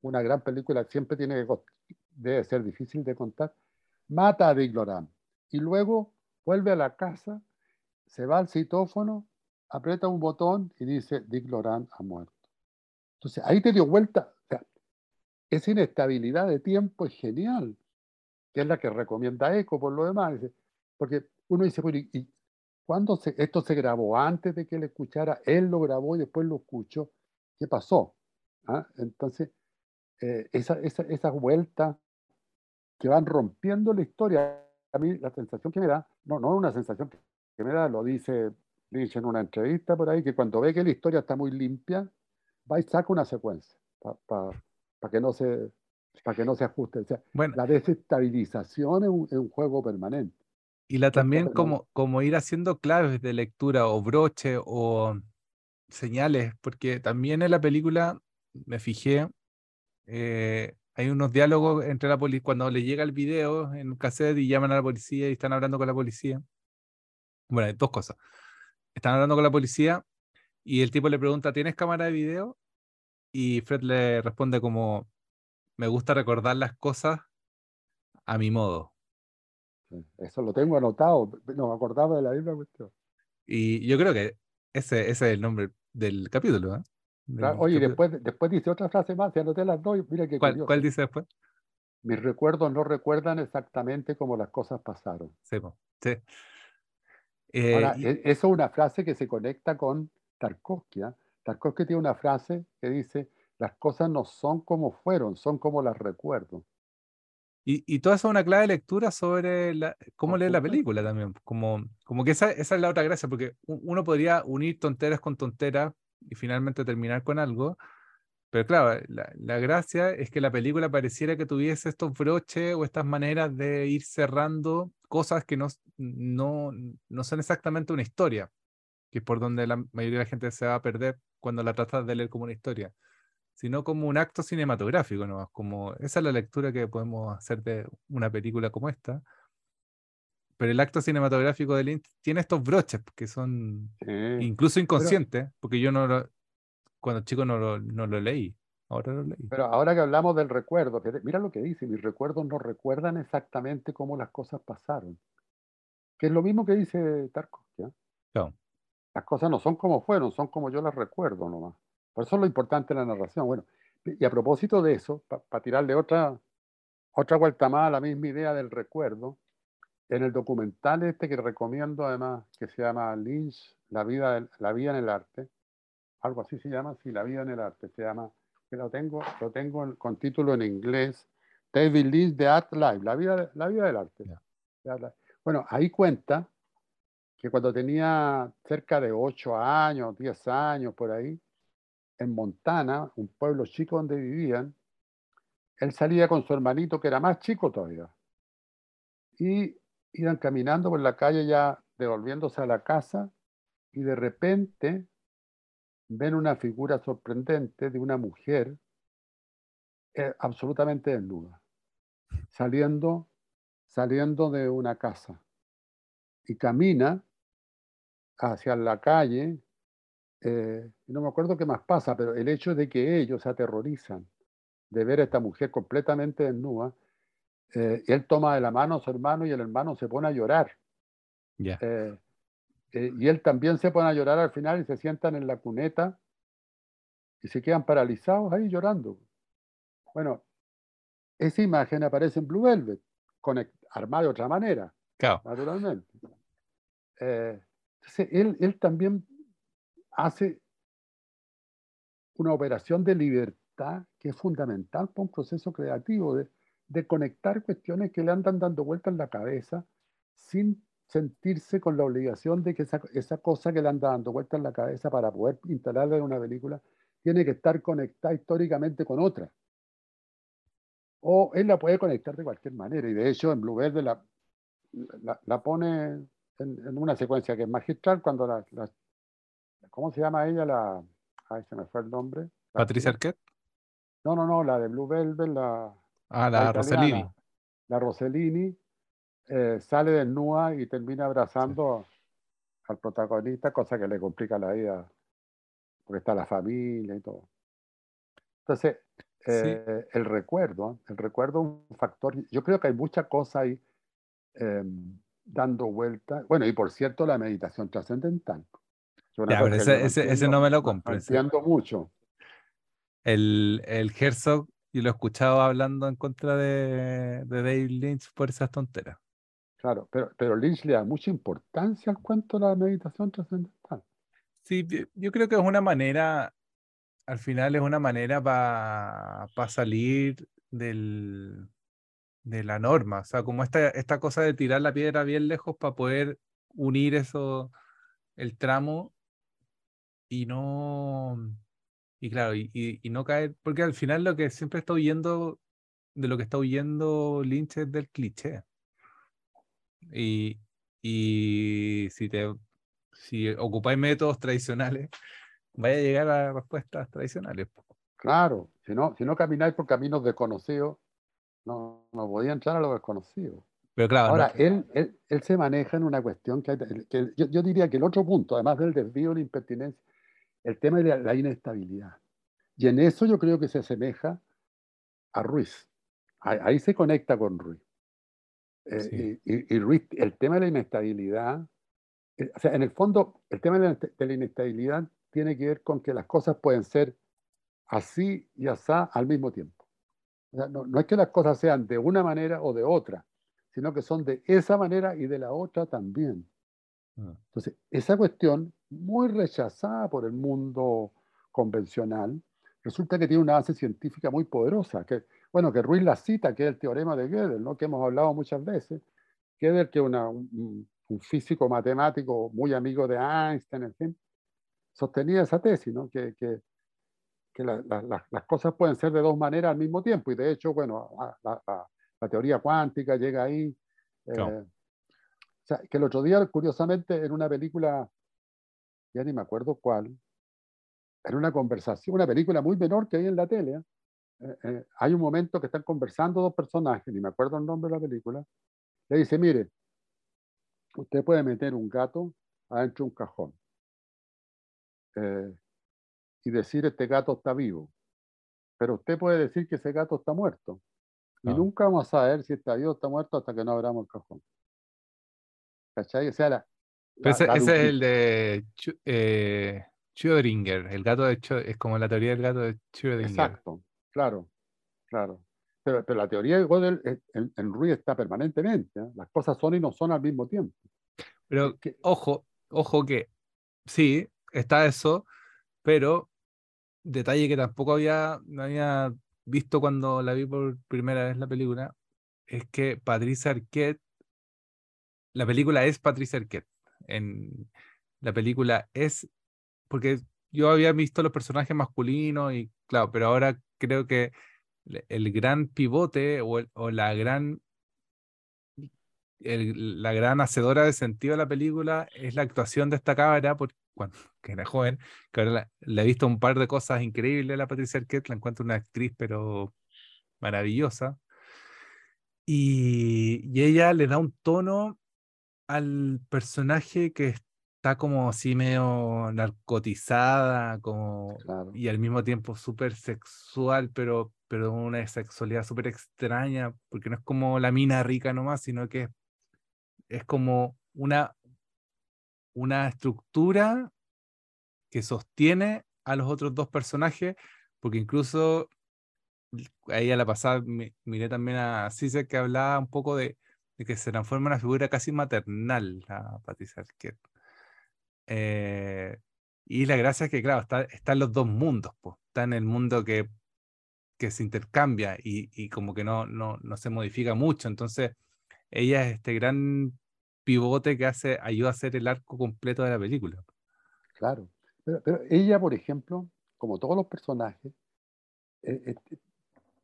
una gran película siempre tiene que debe ser difícil de contar, mata a Dick Loran y luego vuelve a la casa, se va al citófono, aprieta un botón y dice Dick Loran ha muerto. Entonces ahí te dio vuelta, o sea, esa inestabilidad de tiempo es genial, es la que recomienda Eco por lo demás, porque uno dice, bueno, ¿y, cuando esto se grabó antes de que él escuchara, él lo grabó y después lo escuchó, ¿qué pasó? ¿Ah? Entonces, eh, esa, esa, esas vueltas que van rompiendo la historia, a mí la sensación que me da, no, no una sensación que me da, lo dice Lynch en una entrevista por ahí, que cuando ve que la historia está muy limpia, va y saca una secuencia para que no se para que no se ajuste. O sea, bueno, la desestabilización es un juego permanente. Y la también como, como ir haciendo claves de lectura o broche o señales, porque también en la película me fijé, eh, hay unos diálogos entre la policía, cuando le llega el video en un cassette y llaman a la policía y están hablando con la policía. Bueno, dos cosas. Están hablando con la policía y el tipo le pregunta, ¿tienes cámara de video? Y Fred le responde como, me gusta recordar las cosas a mi modo. Eso lo tengo anotado, no me acordaba de la misma cuestión. Y yo creo que ese, ese es el nombre del capítulo. ¿eh? oye, Después, después dice otra frase más, y anoté las dos, mira qué ¿Cuál, ¿Cuál, dice después? Mis recuerdos no recuerdan exactamente cómo las cosas pasaron. Sí, sí. Ahora, eh, e, eso es una frase que se conecta con Tarkovsky. ¿eh? Tarkovsky tiene una frase que dice, las cosas no son como fueron, son como las recuerdo. Y, y todo eso es una clave de lectura sobre la, cómo leer la película también. Como, como que esa, esa es la otra gracia, porque uno podría unir tonteras con tonteras y finalmente terminar con algo. Pero claro, la, la, gracia es que la película pareciera que tuviese estos broches o estas maneras de ir cerrando cosas que no, no, no son exactamente una historia, que es por donde la mayoría de la gente se va a perder cuando la tratas de leer como una historia sino como un acto cinematográfico, ¿no? Como esa es la lectura que podemos hacer de una película como esta. Pero el acto cinematográfico de Lynch tiene estos broches que son incluso inconscientes, porque yo no lo, cuando chico no lo, no lo leí. Ahora lo leí. Pero ahora que hablamos del recuerdo, mira lo que dice, mis recuerdos no recuerdan exactamente cómo las cosas pasaron. Que es lo mismo que dice Tarkovsky. Las cosas no son como fueron, son como yo las recuerdo nomás. Por eso es lo importante de la narración. Bueno, y a propósito de eso, para tirarle otra, otra vuelta más a la misma idea del recuerdo, en el documental este que recomiendo además, que se llama Lynch, La vida, la vida en el arte, algo así se llama, sí, La vida en el arte, se llama, que lo tengo, lo tengo con título en inglés, David Lynch, The Art Life, la vida, la vida del arte. Bueno, ahí cuenta que cuando tenía cerca de 8 años, 10 años, por ahí, en Montana, un pueblo chico donde vivían, él salía con su hermanito que era más chico todavía. Y iban caminando por la calle ya devolviéndose a la casa y de repente ven una figura sorprendente de una mujer eh, absolutamente desnuda, saliendo, saliendo de una casa y camina hacia la calle. Eh, no me acuerdo qué más pasa, pero el hecho de que ellos se aterrorizan de ver a esta mujer completamente desnuda, eh, él toma de la mano a su hermano y el hermano se pone a llorar. Eh, y él también se pone a llorar al final y se sientan en la cuneta y se quedan paralizados ahí llorando. Bueno, esa imagen aparece en Blue Velvet, armada de otra manera, naturalmente. Eh, entonces, él, él también hace una operación de libertad que es fundamental para un proceso creativo, de, conectar cuestiones que le andan dando vuelta en la cabeza sin sentirse con la obligación de que esa, cosa que le anda dando vuelta en la cabeza para poder instalarla en una película tiene que estar conectada históricamente con otra. O él la puede conectar de cualquier manera. Y de hecho, en Blue Verde la, la, pone en, una secuencia que es magistral cuando la, ¿Cómo se llama ella? La, ay, se me fue el nombre. ¿Patricia Arquette? No, no, no, la de Blue Velvet, la... Ah, la, Rossellini. La Rossellini eh, sale desnuda y termina abrazando al protagonista, cosa que le complica la vida, porque está la familia y todo. Entonces, eh, el recuerdo, el recuerdo es un factor, yo creo que hay mucha cosa ahí em, dando vueltas. Bueno, y por cierto, la meditación trascendental. Ya, pero ese, ese, no me lo compro. Entiendo mucho. El, el Herzog, y lo he escuchado hablando en contra de, de David Lynch por esas tonteras. Claro, pero, pero Lynch le da mucha importancia al cuento de la meditación trascendental. Sí, yo creo que es una manera, al final es una manera para salir del, de la norma, o sea, como esta, esta cosa de tirar la piedra bien lejos para poder unir eso, el tramo y no, y claro, y, y, no caer, porque al final lo que siempre está huyendo, de lo que está huyendo Lynch es del cliché. Y, y si te si ocupáis métodos tradicionales, vaya a llegar a respuestas tradicionales. Claro, si no, si no camináis por caminos desconocidos, no, no podía entrar a lo desconocido. Pero claro, Ahora, él, él, él, se maneja en una cuestión que, que yo, yo, diría que el otro punto, además del desvío, la impertinencia, el tema de la, inestabilidad. Y en eso yo creo que se asemeja a Ruiz. Ahí, se conecta con Ruiz. Eh, y, Ruiz, el tema de la inestabilidad, eh, o sea, en el fondo, el tema de la, inestabilidad tiene que ver con que las cosas pueden ser así y así al mismo tiempo. no, no, es que las cosas sean de una manera o de otra, sino que son de esa manera y de la otra también. Ah. Entonces, esa cuestión, muy rechazada por el mundo convencional, resulta que tiene una base científica muy poderosa, que, bueno, que Ruiz la cita, que es el teorema de Gödel, ¿no? que hemos hablado muchas veces. Gödel, que es un, un, físico matemático muy amigo de Einstein, en fin, sostenía esa tesis, ¿no? que, que, que la, las cosas pueden ser de dos maneras al mismo tiempo, y de hecho, bueno, la, teoría cuántica llega ahí. Eh, o sea, que el otro día, curiosamente, en una película, ya ni me acuerdo cuál, en una conversación, una película muy menor que hay en la tele, eh, eh, hay un momento que están conversando dos personajes, ni me acuerdo el nombre de la película, le dice, mire, usted puede meter un gato adentro de un cajón eh, y decir, este gato está vivo, pero usted puede decir que ese gato está muerto. Y nunca vamos a saber si está vivo o está muerto hasta que no abramos el cajón. ¿Cachai? O sea, la, ese, es el de eh, Schrödinger, el gato de es como la teoría del gato de Schrödinger. Exacto, claro, claro. Pero, pero la teoría de Gödel en, en Ruiz está permanentemente. ¿eh? Las cosas son y no son al mismo tiempo. Pero ojo, ojo que sí, está eso, pero detalle que tampoco había, no había visto cuando la vi por primera vez la película, es que Patricia Arquette la película es Patricia Arquette. En, la película es, porque yo había visto los personajes masculinos y claro, pero ahora creo que el gran pivote o, la gran la gran hacedora de sentido de la película es la actuación de esta cámara, porque cuando que era joven, que ahora le he visto un par de cosas increíbles a la Patricia Arquette, la encuentro una actriz pero maravillosa. Y, y, ella le da un tono al personaje que está como así medio narcotizada, como, y al mismo tiempo súper sexual, pero, pero una sexualidad súper extraña, porque no es como la mina rica nomás, sino que es, como una, una estructura que sostiene a los otros dos personajes, porque incluso ahí a la pasada miré también a Cise que hablaba un poco de, de, que se transforma en una figura casi maternal la Patricia Arquette. Eh, y la gracia es que, claro, está, en los dos mundos, pues. está en el mundo que, que se intercambia y, y, como que no, no, no se modifica mucho. Entonces, ella es este gran pivote que hace, ayuda a hacer el arco completo de la película. Claro. Pero, ella, por ejemplo, como todos los personajes, eh, eh,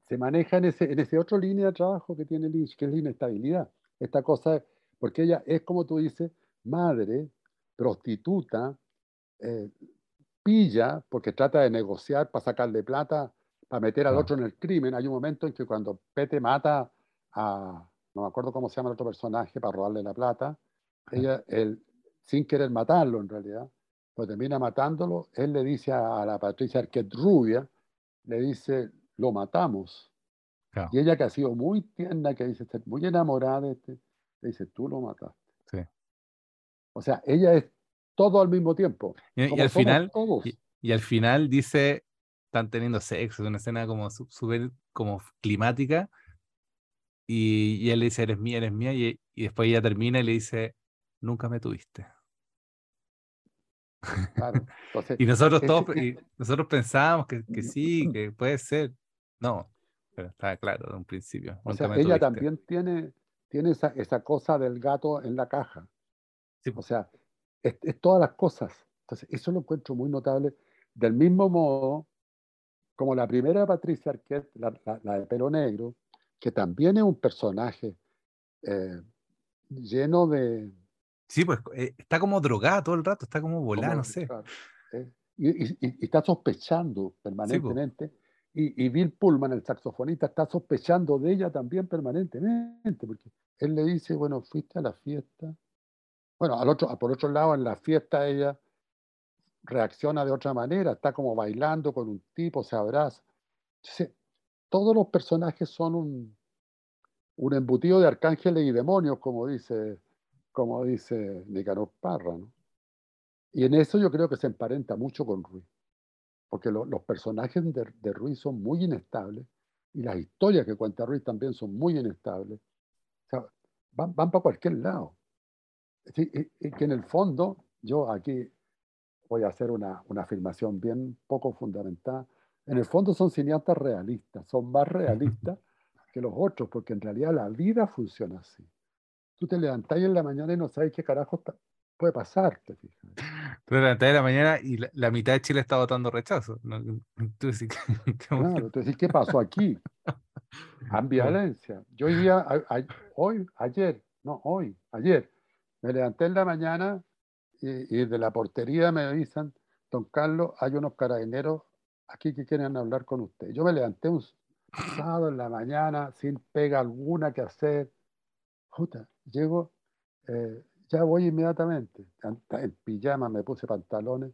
se maneja en ese, en ese otro línea de trabajo que tiene Lynch, que es la inestabilidad. Esta cosa, porque ella es, como tú dices, madre, prostituta, eh, pilla, porque trata de negociar para sacarle plata, para meter al otro en el crimen. Hay un momento en que cuando Pete mata a, no me acuerdo cómo se llama el otro personaje, para robarle la plata, ella, él, sin querer matarlo en realidad, pues termina matándolo, él le dice a, la Patricia Arquette rubia, le dice, lo matamos. Y ella que ha sido muy tierna, que dice muy enamorada de este, le dice, tú lo mataste. Sí. O sea, ella es todo al mismo tiempo. Y, al final, y, al final dice, están teniendo sexo, es una escena como súper como climática, y, y, él le dice, eres mía, eres mía, y, y después ella termina y le dice, nunca me tuviste. y nosotros todos, y nosotros pensábamos que, que, sí, que puede ser. No, pero está claro de un principio. O sea, ella también tiene, tiene esa, esa, cosa del gato en la caja. O sea, es, todas las cosas. Entonces, eso lo encuentro muy notable. Del mismo modo, como la primera Patricia Arquette, la, de pelo negro, que también es un personaje eh, lleno de, Sí, pues eh, está como drogada todo el rato, está como volada, no sé. Eh, y, está sospechando permanentemente. Y, Bill Pullman, el saxofonista, está sospechando de ella también permanentemente, porque él le dice, bueno, fuiste a la fiesta. Bueno, al otro, por otro lado, en la fiesta ella reacciona de otra manera, está como bailando con un tipo, se abraza. todos los personajes son un, un embutido de arcángeles y demonios, como dice como dice Nicanor Parra. ¿no? Y en eso yo creo que se emparenta mucho con Ruiz, porque los personajes de, de, Ruiz son muy inestables y las historias que cuenta Ruiz también son muy inestables. O sea, van, van para cualquier lado. y, que en el fondo, yo aquí voy a hacer una, una afirmación bien poco fundamentada, en el fondo son cineastas realistas, son más realistas que los otros, porque en realidad la vida funciona así tú te levantáis en la mañana y no sabes qué carajo puede pasar, te fijas. En la mañana y la, mitad de Chile está votando rechazo. Tú decís, claro, ¿qué pasó aquí? Ambivalencia. Yo hoy día, hoy, ayer, no, hoy, ayer, me levanté en la mañana y, de la portería me avisan, don Carlos, hay unos carabineros aquí que quieren hablar con usted. Yo me levanté un sábado en la mañana sin pega alguna que hacer. Puta, Llego, eh, ya voy inmediatamente. En pijama me puse pantalones.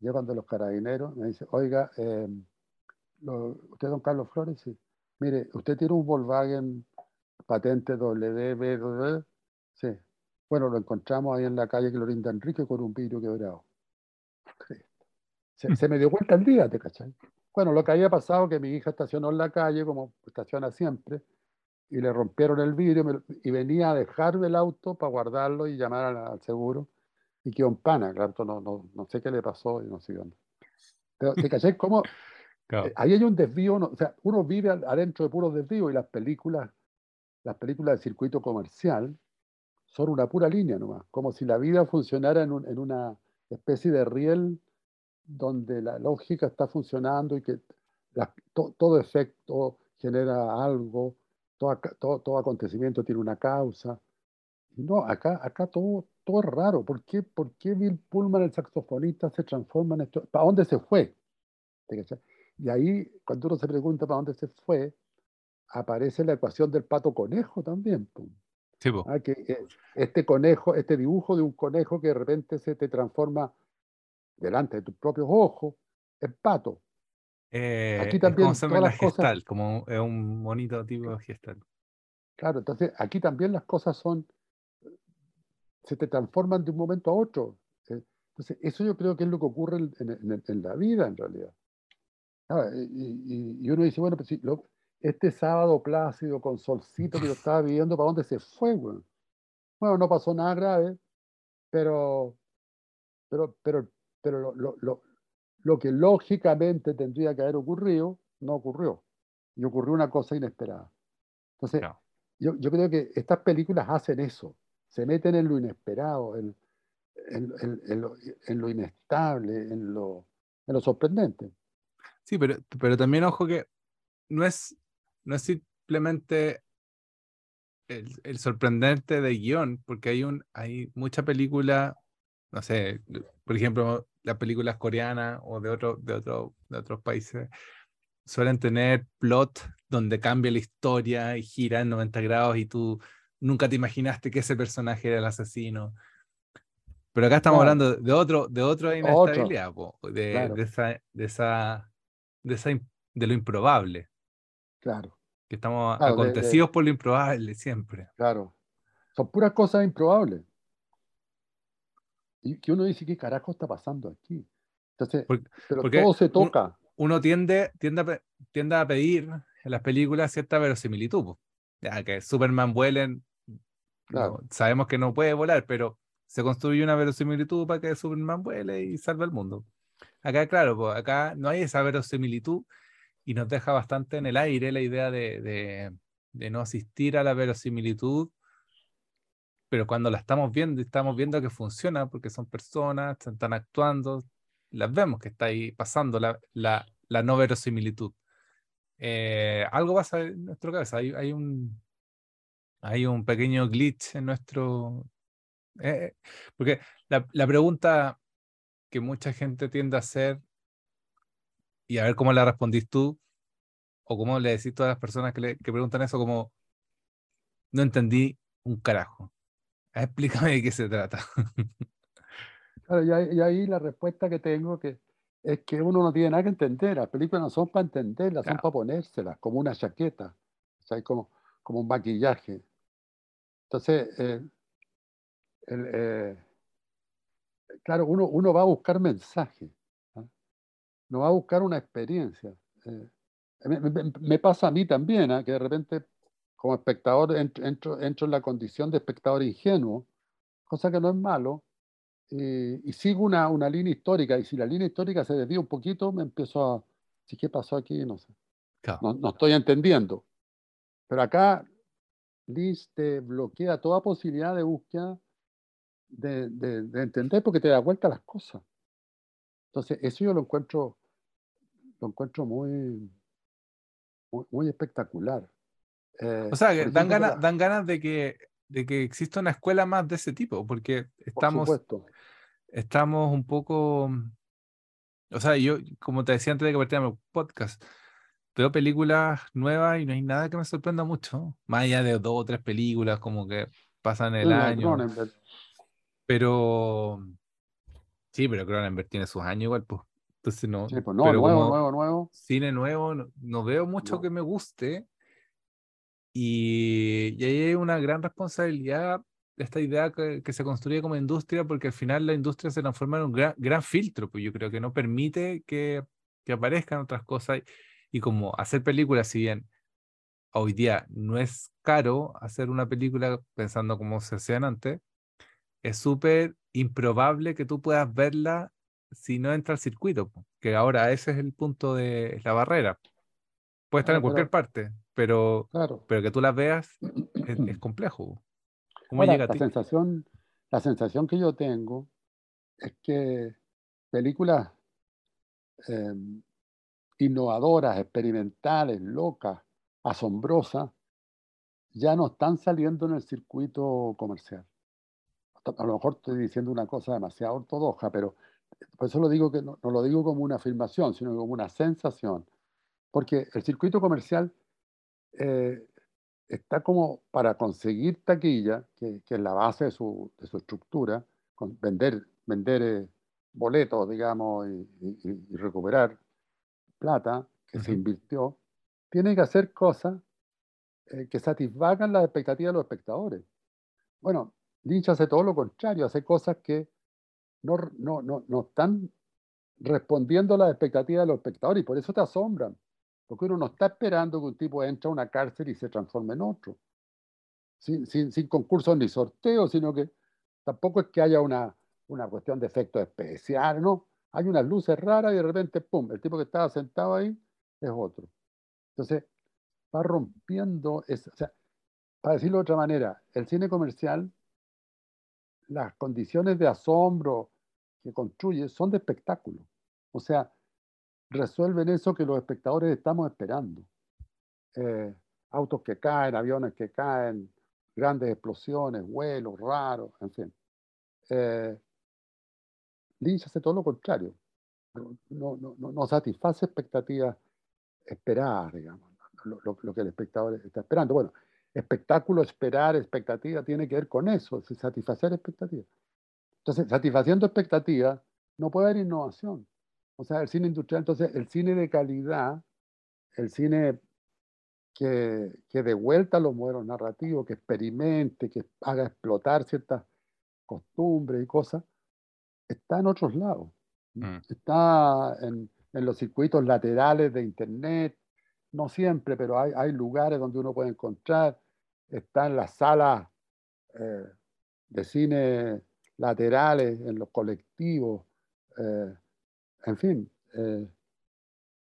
Llego ante los carabineros, me dice, oiga, eh, ¿usted don Carlos Flores? Sí. Mire, ¿usted tiene un Volkswagen patente WB? Sí. Bueno, lo encontramos ahí en la calle Clorinda Enrique con un vidrio quebrado. Se, me dio cuenta el día, ¿te cachai? Bueno, lo que había pasado que mi hija estacionó en la calle, como estaciona siempre, y le rompieron el vidrio y venía a dejarme el auto para guardarlo y llamar al, seguro y quedó en pana, claro, no, no, no, sé qué le pasó y no sé dónde. Pero te caché cómo eh, ahí hay un desvío, o sea, uno vive adentro de puros desvíos y las películas, las películas de circuito comercial son una pura línea nomás, como si la vida funcionara en, en una especie de riel donde la lógica está funcionando y que todo efecto genera algo, todo, todo, acontecimiento tiene una causa. No, acá, acá todo, todo es raro. ¿Por qué, ¿Por qué Bill Pullman, el saxofonista, se transforma en esto? ¿Para dónde se fue? Y ahí, cuando uno se pregunta para dónde se fue, aparece la ecuación del pato conejo también. Ah, que, eh, este conejo, este dibujo de un conejo que de repente se te transforma delante de tus propios ojos en pato. Eh, aquí también es como la gestal, como es un bonito tipo de gestal. Claro, entonces aquí también las cosas son, se te transforman de un momento a otro. Eh, entonces, eso yo creo que es lo que ocurre en, la vida en realidad. Ah, y, uno dice, bueno, pues si este sábado plácido con solcito que yo estaba viviendo, ¿para dónde se fue? Bueno, bueno no pasó nada grave, pero, pero, pero, pero lo, lo, lo que lógicamente tendría que haber ocurrido, no ocurrió. Y ocurrió una cosa inesperada. Entonces, yo, yo, creo que estas películas hacen eso, se meten en lo inesperado, en, en, en, lo, inestable, en lo, en lo sorprendente. Sí, pero, pero también ojo que no es, no es simplemente el, el sorprendente de guion, porque hay, un, hay mucha película, no sé, por ejemplo, las películas coreanas o de, otro, de, otro, de otros países suelen tener plot donde cambia la historia y gira en 90 grados y tú nunca te imaginaste que ese personaje era el asesino. Pero acá estamos hablando de otro, de otra inestabilidad, de, de, esa, de, esa, de esa, de lo improbable. Claro. Que estamos acontecidos por lo improbable siempre. Claro. Son puras cosas improbables. Y que uno dice, ¿qué carajo está pasando aquí? Entonces, pero todo se toca. Uno tiende, tiende, a, tiende a pedir en las películas cierta verosimilitud. Ya que Superman vuelen, sabemos que no puede volar, pero se construye una verosimilitud para que Superman vuele y salve al mundo. Acá, claro, pues acá no hay esa verosimilitud y nos deja bastante en el aire la idea de, de, de no asistir a la verosimilitud pero cuando la estamos viendo y estamos viendo que funciona porque son personas, están actuando, las vemos que está ahí pasando la, no verosimilitud. Eh, algo pasa en nuestro cabeza, hay, un, hay un pequeño glitch en nuestro... Eh, porque la, la, pregunta que mucha gente tiende a hacer, y a ver cómo la respondís tú, o cómo le decís a todas las personas que, le, que preguntan eso, como, no entendí un carajo. Explícame de qué se trata. Claro, y, ahí, la respuesta que tengo que es que uno no tiene nada que entender. Las películas no son para entenderlas, son para ponérselas, como una chaqueta, o sea, como, como un maquillaje. Entonces, eh, eh, claro, uno, uno va a buscar mensaje, ¿no? va a buscar una experiencia. Eh, me, pasa a mí también, ¿ah? que de repente como espectador entro, entro, en la condición de espectador ingenuo, cosa que no es malo, y sigo una, una, línea histórica, y si la línea histórica se desvía un poquito, me empiezo a, ¿sí qué pasó aquí? No sé. No, no, estoy entendiendo. Pero acá Liz te bloquea toda posibilidad de búsqueda de, de, entender porque te da vuelta las cosas. Entonces, eso yo lo encuentro, lo encuentro muy, muy, muy espectacular. Eh, o sea, dan, ganas, dan ganas de que, de que exista una escuela más de ese tipo, porque estamos, estamos un poco... O sea, yo, como te decía antes de que partiéramos el podcast, veo películas nuevas y no hay nada que me sorprenda mucho, más allá de dos o tres películas como que pasan el año. Pero sí, pero Cronenberg tiene sus años igual, pues. Entonces no. pues no, nuevo, nuevo, nuevo. Cine nuevo, no, veo mucho que me guste. Y, y, ahí hay una gran responsabilidad esta idea que, que, se construye como industria, porque al final la industria se transforma en un gran, gran filtro, pues yo creo que no permite que, que aparezcan otras cosas. Y como hacer películas, si bien hoy día no es caro hacer una película pensando como se hacían antes, es súper improbable que tú puedas verla si no entra al circuito, que ahora ese es el punto de la barrera. Puede estar en cualquier parte, pero, pero que tú las veas es, complejo. ¿Cómo llega la, sensación, la sensación que yo tengo es que películas em, innovadoras, experimentales, locas, asombrosas, ya no están saliendo en el circuito comercial. A lo mejor estoy diciendo una cosa demasiado ortodoxa, pero por eso lo digo que no, lo digo como una afirmación, sino como una sensación. Porque el circuito comercial eh, está como para conseguir taquilla, que, es la base de su, estructura, con vender, vender eh, boletos, digamos, y, recuperar plata que se invirtió, tiene que hacer cosas eh, que satisfagan las expectativas de los espectadores. Bueno, Lynch hace todo lo contrario, hace cosas que no, no, no, no están respondiendo a las expectativas de los espectadores y por eso te asombran. Porque uno no está esperando que un tipo entre a una cárcel y se transforme en otro. Sin, sin, concursos ni sorteos, sino que tampoco es que haya una, una cuestión de efecto especial, ¿no? Hay unas luces raras y de repente, ¡pum!, el tipo que estaba sentado ahí es otro. Entonces, va rompiendo, esa, o sea, para decirlo de otra manera, el cine comercial, las condiciones de asombro que construye son de espectáculo. O sea, resuelven eso que los espectadores estamos esperando. Eh, autos que caen, aviones que caen, grandes explosiones, vuelos raros, en fin. Eh, Lynch hace todo lo contrario. No, no, no, satisface expectativas esperadas, digamos, lo, lo, que el espectador está esperando. Bueno, espectáculo, esperar, expectativa, tiene que ver con eso, satisfacer expectativas. Entonces, satisfaciendo expectativas, no puede haber innovación. O sea, el cine industrial, entonces el cine de calidad, el cine que, que de vuelta a los modelos narrativos, que experimente, que haga explotar ciertas costumbres y cosas, está en otros lados. Mm. Está en, en, los circuitos laterales de Internet, no siempre, pero hay, hay lugares donde uno puede encontrar. Está en las salas eh, de cine laterales, en los colectivos. Eh, en fin, eh,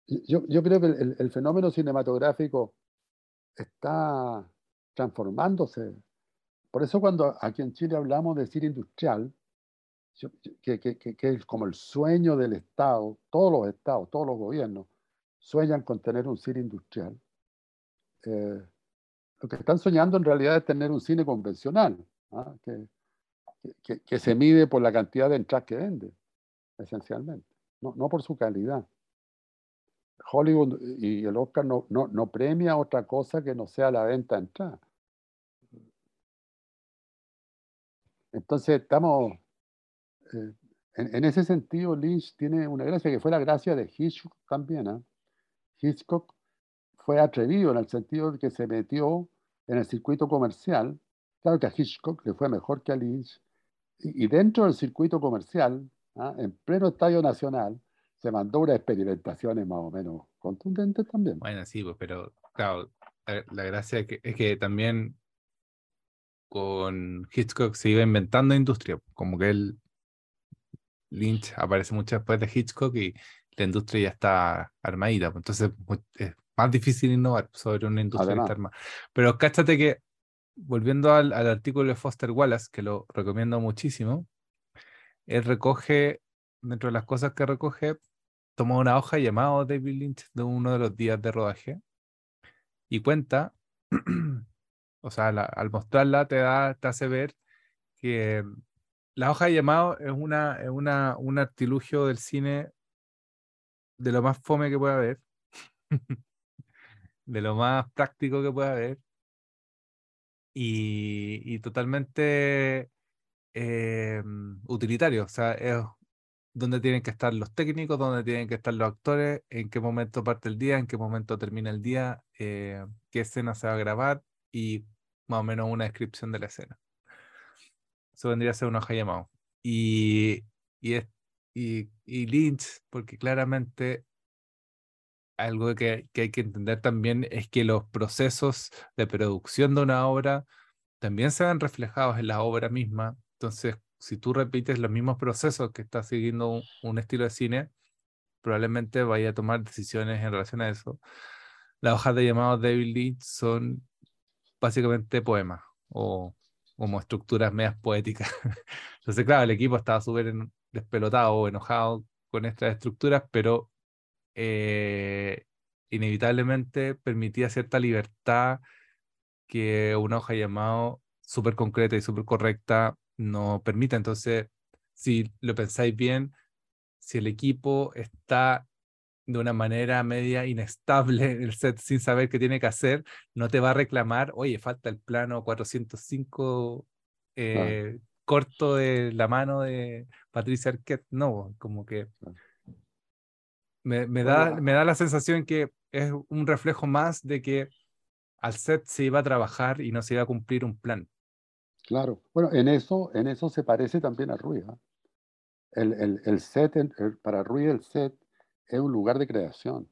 yo, creo que el, fenómeno cinematográfico está transformándose. Por eso cuando aquí en Chile hablamos de cine industrial, que, es como el sueño del Estado, todos los estados, todos los gobiernos sueñan con tener un cine industrial. Eh, lo que están soñando en realidad es tener un cine convencional, ¿ah? que, se mide por la cantidad de entradas que vende, esencialmente no, por su calidad. Hollywood y el Oscar no, no, premia otra cosa que no sea la venta de entrada. Entonces estamos, eh, en, ese sentido Lynch tiene una gracia que fue la gracia de Hitchcock también. ¿ah? Hitchcock fue atrevido en el sentido de que se metió en el circuito comercial. Claro que a Hitchcock le fue mejor que a Lynch. y dentro del circuito comercial, ¿ah? en pleno Estadio Nacional, se mandó unas experimentaciones más o menos contundentes también. Bueno, sí, pues, pero claro, la, gracia es que, es que, también con Hitchcock se iba inventando industria, como que él, Lynch aparece mucho después de Hitchcock y la industria ya está armadita, pues, entonces es más difícil innovar sobre una industria que está armada. Pero cáchate que, volviendo al, al artículo de Foster Wallace, que lo recomiendo muchísimo, él recoge, dentro de las cosas que recoge, toma una hoja llamada David Lynch de uno de los días de rodaje y cuenta, o sea, al mostrarla te, da, te hace ver que la hoja de llamado es, una, es una, un artilugio del cine de lo más fome que puede haber, de lo más práctico que puede haber y, y totalmente eh, utilitario. O sea, es donde tienen que estar los técnicos, donde tienen que estar los actores, en qué momento parte el día, en qué momento termina el día, eh, qué escena se va a grabar y más o menos una descripción de la escena. Eso vendría a ser una hoja llamado. Y, y, y, y Lynch, porque claramente algo que, hay que entender también es que los procesos de producción de una obra también se ven reflejados en la obra misma entonces, si tú repites los mismos procesos que está siguiendo un, estilo de cine, probablemente vaya a tomar decisiones en relación a eso. Las hojas de llamados de David Lynch son básicamente poemas o como estructuras medias poéticas. Entonces, claro, el equipo estaba súper despelotado o enojado con estas estructuras, pero eh, inevitablemente permitía cierta libertad que una hoja llamado súper concreta y súper correcta no permite. Entonces, si lo pensáis bien, si el equipo está de una manera media inestable en el set sin saber qué tiene que hacer, no te va a reclamar, oye, falta el plano 405 eh, corto de la mano de Patricia Arquette. No, como que me, me da, me da la sensación que es un reflejo más de que al set se iba a trabajar y no se iba a cumplir un plan. Claro, bueno, en eso, en eso se parece también a Ruiz. ¿ah? El, el, el, set, para Ruiz el set es un lugar de creación,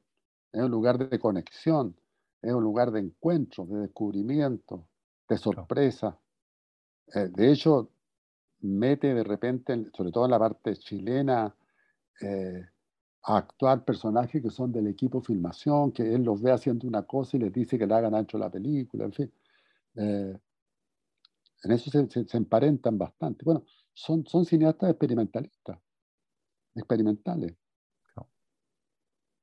es un lugar de conexión, es un lugar de encuentro, de descubrimiento, de sorpresa. Eh, de hecho, mete de repente, sobre todo en la parte chilena, eh, a actuar personajes que son del equipo filmación, que él los ve haciendo una cosa y les dice que le hagan ancho la película, en fin. Eh, en eso se, emparentan bastante. Bueno, son, son cineastas experimentalistas, experimentales.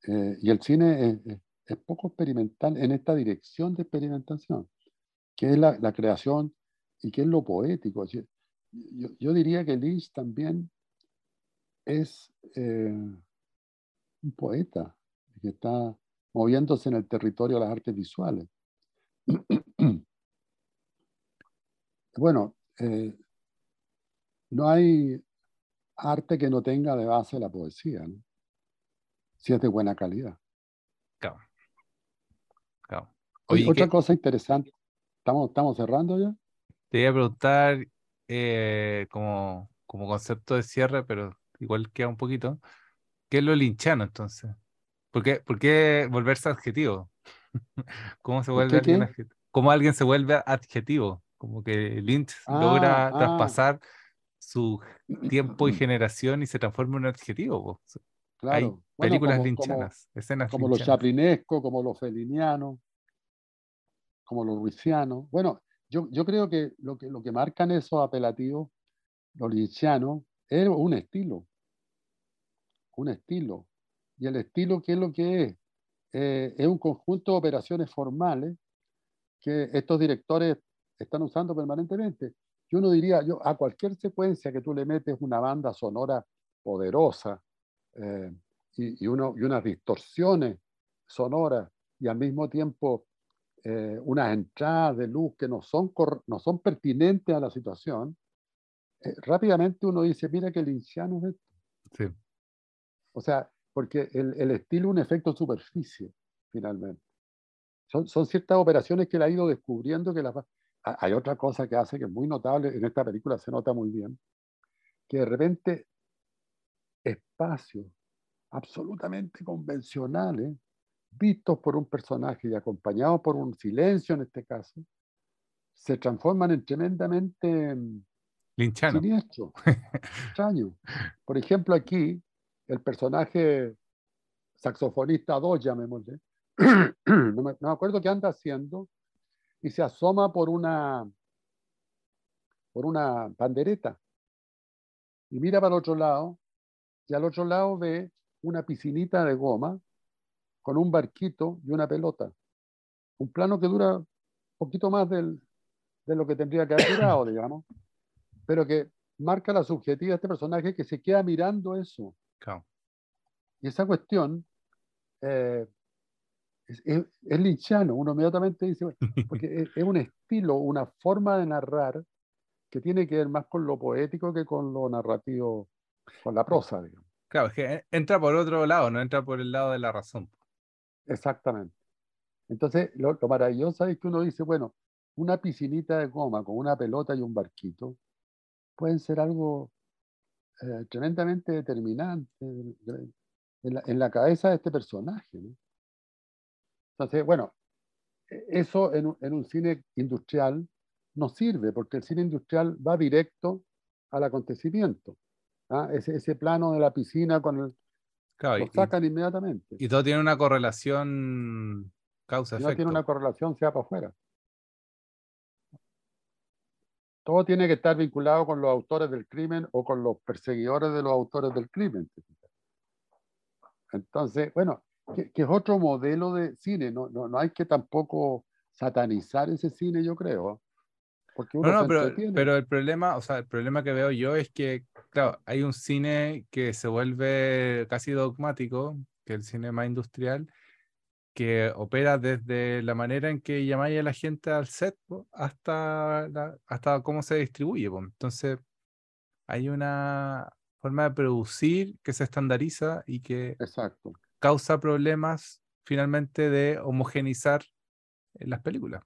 Eh, y el cine es, poco experimental en esta dirección de experimentación, que es la, creación y que es lo poético. Yo, yo, diría que Lynch también es eh, un poeta que está moviéndose en el territorio de las artes visuales. Bueno, eh, no hay arte que no tenga de base la poesía, si es de buena calidad. Claro. otra cosa interesante, ¿Estamos, ¿estamos cerrando ya? Te iba a preguntar eh, como, como concepto de cierre, pero igual queda un poquito. ¿Qué es lo linchano entonces? ¿Por qué, por qué volverse adjetivo? ¿Cómo se vuelve alguien adjetivo? ¿Cómo alguien se vuelve adjetivo? Como que Lynch ah, logra ah. traspasar su tiempo y generación y se transforma en un adjetivo. Hay películas linchanas, escenas Como los chaplinescos, como los felinianos, como los ruisianos. Bueno, yo, yo creo que lo, que lo que marcan esos apelativos, los linchianos, es un estilo un estilo. ¿Y el estilo qué es lo que es? Eh, es un conjunto de operaciones formales que estos directores están usando permanentemente. Yo uno diría, yo, a cualquier secuencia que tú le metes una banda sonora poderosa eh, y, y, uno, y, unas distorsiones sonoras y al mismo tiempo eh, unas entradas de luz que no son, no son pertinentes a la situación, rápidamente uno dice, mira que linciano es esto. Sí. O sea, porque el, el estilo es un efecto superficie, finalmente. Son, son, ciertas operaciones que él ha ido descubriendo que las Hay otra cosa que hace que es muy notable, en esta película se nota muy bien, que de repente espacios absolutamente convencionales, vistos por un personaje y acompañados por un silencio en este caso, se transforman en tremendamente mm, Linchano. siniestro, extraño. Por ejemplo, aquí el personaje saxofonista 2, llamémosle, no me, no me acuerdo qué anda haciendo, y se asoma por una, por una pandereta y mira para el otro lado, y al otro lado ve una piscinita de goma con un barquito y una pelota. Un plano que dura un poquito más del, de lo que tendría que haber durado, digamos, pero que marca la subjetiva de este personaje que se queda mirando eso. Y esa cuestión eh, es, es, linchano. Uno inmediatamente dice, porque es, un estilo, una forma de narrar que tiene que ver más con lo poético que con lo narrativo, con la prosa, digamos. Claro, es que entra por otro lado, no entra por el lado de la razón. Exactamente. Entonces, lo, lo maravilloso es que uno dice, bueno, una piscinita de goma con una pelota y un barquito pueden ser algo eh, tremendamente determinante en la, cabeza de este personaje. Entonces, bueno, eso en, un cine industrial no sirve, porque el cine industrial va directo al acontecimiento. ¿ah? Ese, ese, plano de la piscina con el... lo sacan inmediatamente. Y todo tiene una correlación causa-efecto. No tiene una correlación, sea para afuera. todo tiene que estar vinculado con los autores del crimen o con los perseguidores de los autores del crimen. Entonces, bueno, que, es otro modelo de cine. No, no, no hay que tampoco satanizar ese cine, yo creo. Porque no, no, pero, pero, el problema, o sea, el problema que veo yo es que, claro, hay un cine que se vuelve casi dogmático, que es el cine más industrial, que opera desde la manera en que llamáis a la gente al set hasta, hasta cómo se distribuye. Entonces, hay una forma de producir que se estandariza y que Exacto. Causa problemas finalmente de homogenizar las películas.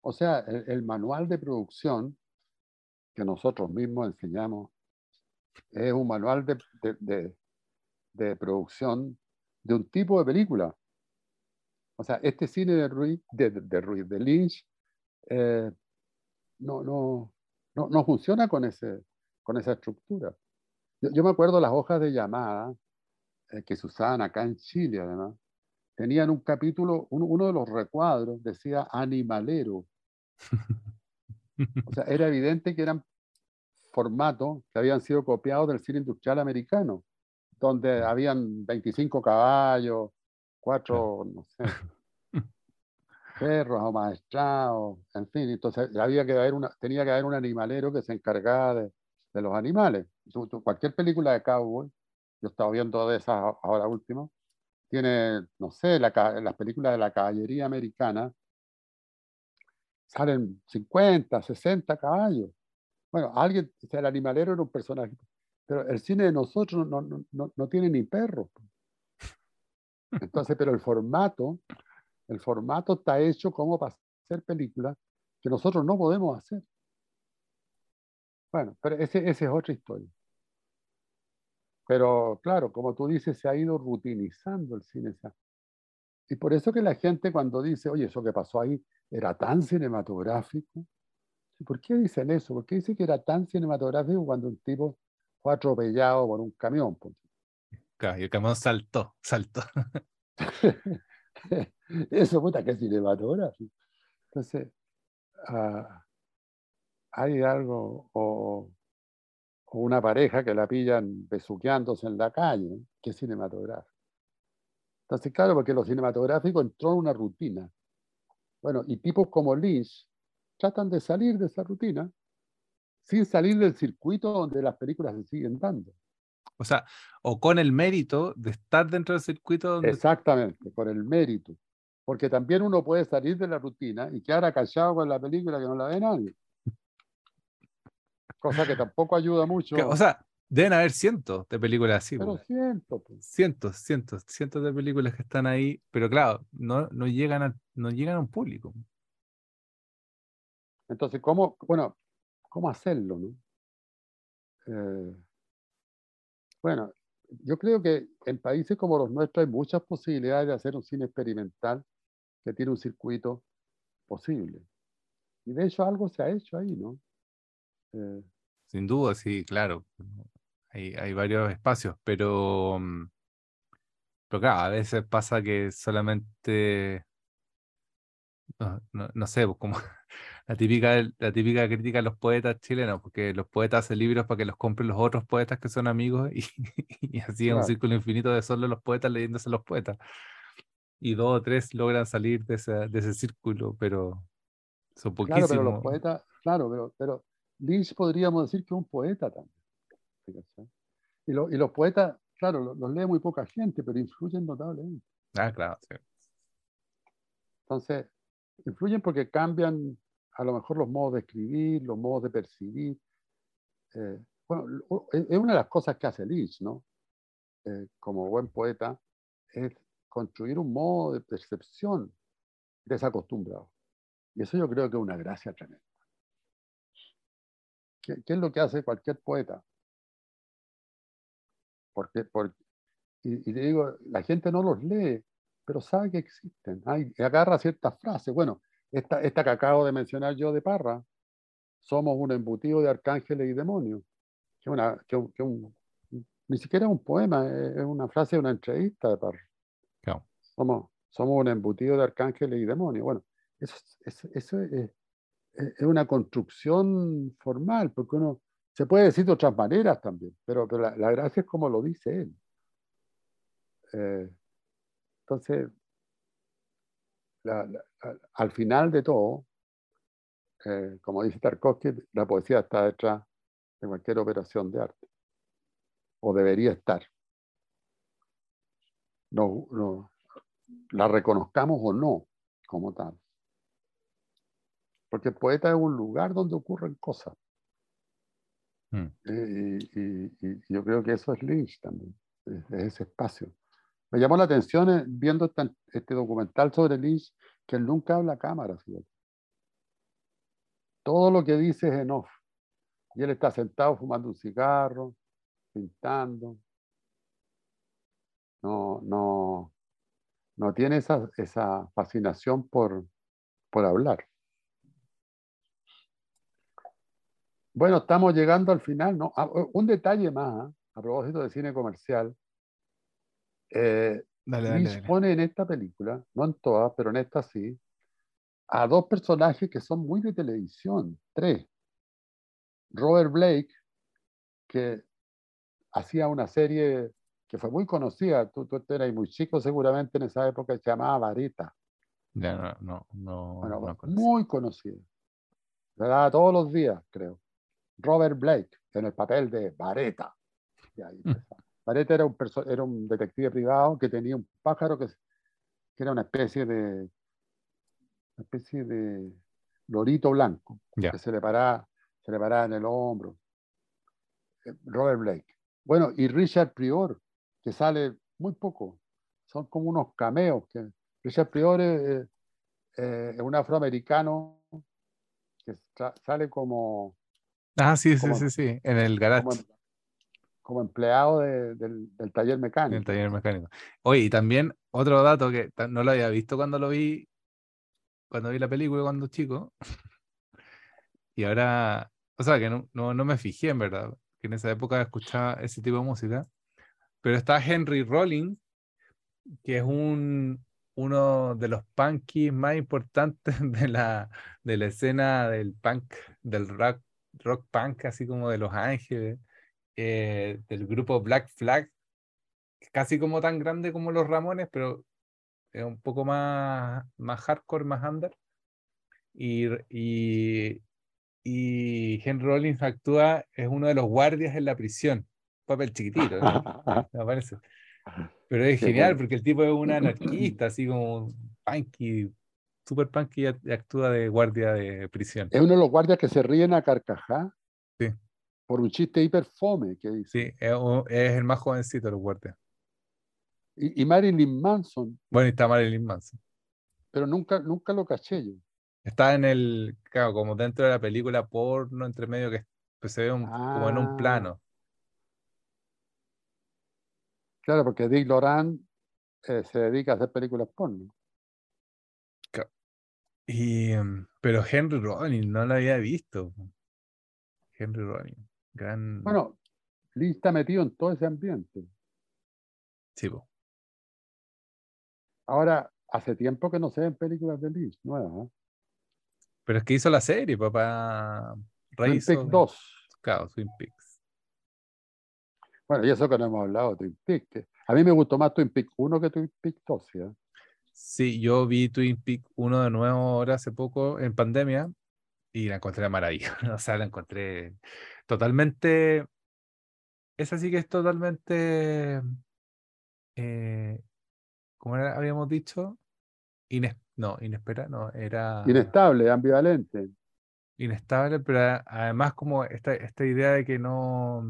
O sea, el, manual de producción que nosotros mismos enseñamos es un manual de, de, de producción de un tipo de película o sea, este cine de Ruiz, de, de, Lynch, eh, no, no, no, no, funciona con, ese, con esa estructura. Yo, me acuerdo las hojas de llamada eh, que se usaban acá en Chile, además, tenían un capítulo, uno, de los recuadros decía animalero. O sea, era evidente que eran formatos que habían sido copiados del cine industrial americano, donde habían 25 caballos, cuatro, no sé, perros amaestrados, en fin, entonces había que haber una, tenía que haber un animalero que se encargaba de, de los animales. cualquier película de cowboy, yo estaba viendo de esas ahora último, tiene, no sé, la, las películas de la caballería americana, salen 50, 60 caballos. Bueno, alguien, el animalero era un personaje, pero el cine de nosotros no, no, no, no tiene ni perros. Entonces, pero el formato, el formato está hecho como para hacer películas que nosotros no podemos hacer. Bueno, pero ese, esa es otra historia. Pero claro, como tú dices, se ha ido rutinizando el cine. Y por eso que la gente cuando dice, oye, eso que pasó ahí era tan cinematográfico. ¿Por qué dicen eso? ¿Por qué dicen que era tan cinematográfico cuando un tipo fue atropellado por un camión? y el camión saltó, saltó. Eso, puta, que cinematográfico. Entonces, ah, hay algo, o, una pareja que la pillan besuqueándose en la calle, que es cinematográfico. Entonces, claro, porque lo cinematográfico entró en una rutina. Bueno, y tipos como Lynch tratan de salir de esa rutina sin salir del circuito donde las películas se siguen dando. O sea, o con el mérito de estar dentro del circuito. Donde... Exactamente, con el mérito. Porque también uno puede salir de la rutina y quedar acallado con la película que no la ve nadie. Cosa que tampoco ayuda mucho. o sea, deben haber cientos de películas así. Pero cientos. Cientos, cientos, cientos de películas que están ahí, pero claro, no, no, llegan, a, no llegan a un público. Entonces, ¿cómo, bueno, cómo hacerlo? No? Eh, bueno, yo creo que en países como los nuestros hay muchas posibilidades de hacer un cine experimental que tiene un circuito posible. Y de hecho algo se ha hecho ahí, ¿no? Eh, Sin duda, sí, claro. Hay, hay varios espacios, pero, mm, pero claro, a veces pasa que solamente, no, no, no sé, pues como la típica, la típica crítica a los poetas chilenos, porque los poetas hacen libros para que los compren los otros poetas que son amigos y, y así es un círculo infinito de solo los poetas leyéndose los poetas. Y dos o tres logran salir de ese, de ese círculo, pero son poquísimos. Claro, pero los poetas, claro, pero, pero Lynch podríamos decir que es un poeta también. Y, y los poetas, claro, los, lee muy poca gente, pero influyen notablemente. Ah, claro, sí. Entonces, influyen porque cambian a lo mejor los modos de escribir, los modos de percibir. Eh, bueno, es una de las cosas que hace Lynch, ¿no? Eh, como buen poeta, es construir un modo de percepción desacostumbrado. Y eso yo creo que es una gracia tremenda. ¿Qué, es lo que hace cualquier poeta? Porque, porque y, y, digo, la gente no los lee, pero sabe que existen. Hay, agarra ciertas frases. Bueno, esta, esta que acabo de mencionar yo de Parra, somos un embutido de arcángeles y demonios. Que una, que un, ni siquiera es un poema, es una frase de una entrevista de Parra. Somos, somos un embutido de arcángeles y demonios. Bueno, eso, eso, eso es, es, una construcción formal, porque uno se puede decir de otras maneras también, pero, pero la, gracia es como lo dice él. Eh, Entonces, al final de todo, eh, como dice Tarkovsky, la poesía está detrás de cualquier operación de arte, o debería estar. No, la reconozcamos o no como tal. Porque el poeta es un lugar donde ocurren cosas. Mm. Eh, y, yo creo que eso es Lynch también, es, ese espacio. Me llamó la atención eh, viendo este documental sobre Lynch que él nunca habla a cámara. Todo lo que dice es en off. Y él está sentado fumando un cigarro, pintando. No, no, no tiene esa, esa fascinación por, por hablar. Bueno, estamos llegando al final, ¿no? Ah, un detalle más, ¿ah? a propósito de cine comercial. Eh, pone en esta película, no en todas, pero en esta sí, a dos personajes que son muy de televisión, tres. Robert Blake, que hacía una serie que fue muy conocida, tú, tú eras muy chico seguramente en esa época, se llamaba Vareta. no, no, no, muy conocida. La daba todos los días, creo. Robert Blake en el papel de Vareta. Mm. Vareta era un, era un detective privado que tenía un pájaro que, que era una especie de una especie de lorito blanco que se le, paraba, se le paraba en el hombro. Eh, Robert Blake. Bueno, y Richard Prior, que sale muy poco. Son como unos cameos. Que Richard Prior es, es un afroamericano que sale como Ah, sí, sí, sí, sí, en el garage. Como, em, empleado del, taller mecánico. El taller mecánico. Oye, y también otro dato que no lo había visto cuando lo vi, cuando vi la película cuando chico. y ahora, o sea, que no, no, me fijé en verdad, que en esa época escuchaba ese tipo de música. Pero está Henry Rollins, que es un, uno de los punkies más importantes de la, de la escena del punk, del rock rock punk, así como de Los Ángeles, eh, del grupo Black Flag, casi como tan grande como los Ramones, pero es un poco más, más hardcore, más under. Y, y, y Henry Rollins actúa, es uno de los guardias en la prisión. Papel chiquitito, me parece. Pero es genial porque el tipo es un anarquista, así como punky, super punk y actúa de guardia de prisión. Es uno de los guardias que se ríen a carcajá. Sí. Por un chiste hiper fome que dice. Sí, es, el más jovencito de los guardias. Y, Marilyn Manson. Bueno, y está Marilyn Manson. Pero nunca, nunca lo caché yo. Está en el, claro, como dentro de la película porno, entre medio que pues, se ve como en un ah. plano. Claro, porque Dick Loran eh, se dedica a hacer películas porno. Y, em, pero Henry Rollins no lo había visto. Henry Rollins, gran. Bueno, Lee está metido en todo ese ambiente. Sí, Ahora, hace tiempo que no se ven películas de Lee nuevas. ¿eh? Pero es que hizo la serie, papá. Twin Peaks 2. Claro, Twin Peaks. Bueno, y eso que no hemos hablado de Twin Peaks. A mí me gustó más Twin Peaks 1 que Twin Peaks 2, ¿sí? Sí, yo vi Twin Peaks uno de nuevo ahora hace poco en pandemia y la encontré maravillosa. O sea, la encontré totalmente. Esa sí que es totalmente. Eh, ¿Cómo habíamos dicho? no, inesperada, no, era. Inestable, ambivalente. Inestable, pero además, como esta, esta idea de que no.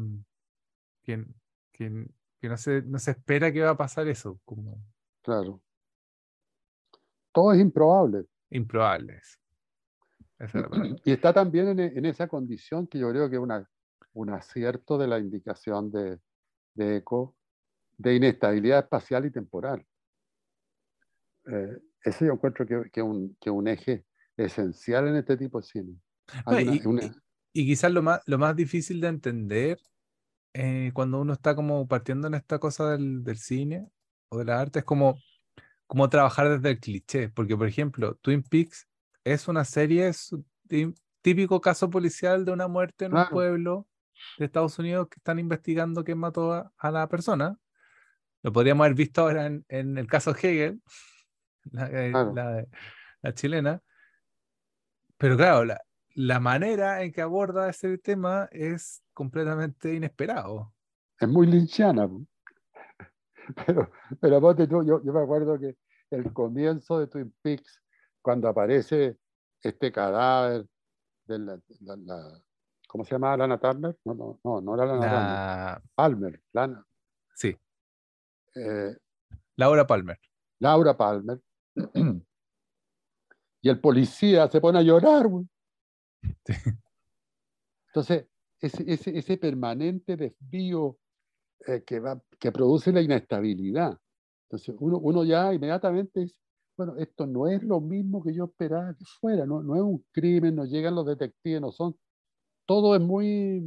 Que, que, que no, se, no se espera que va a pasar eso. Como... Claro todo es improbable. Improbables. y está también en, esa condición que yo creo que es un acierto de la indicación de, de ECO de inestabilidad espacial y temporal. Eh, ese yo encuentro que es que un, que un eje esencial en este tipo de cine. y, quizás lo más, lo más difícil de entender eh, cuando uno está como partiendo en esta cosa del, del cine o de la arte es como cómo trabajar desde el cliché, porque por ejemplo, Twin Peaks es una serie, es típico caso policial de una muerte en un pueblo de Estados Unidos que están investigando quién mató a, la persona. lo podríamos haber visto ahora en, en el caso Hegel, la, eh, Claro. la- la chilena. Pero claro, la, la manera en que aborda ese tema es completamente inesperado. Es muy linchiana. Pero, pero ponte tú, yo, yo me acuerdo que el comienzo de Twin Peaks, cuando aparece este cadáver de la, la- la- ¿cómo se llama? Lana Turner? No, no, no, no era Lana Turner. La, Palmer, Lana, sí, eh, Laura Palmer. Laura Palmer. y el policía se pone a llorar. güey. Sí. Entonces, ese, ese, ese permanente desvío eh, que, va, que produce la inestabilidad. Entonces, uno, uno ya inmediatamente dice, bueno, esto no es lo mismo que yo esperaba que fuera, no, no es un crimen, no llegan los detectives, no son. Todo es muy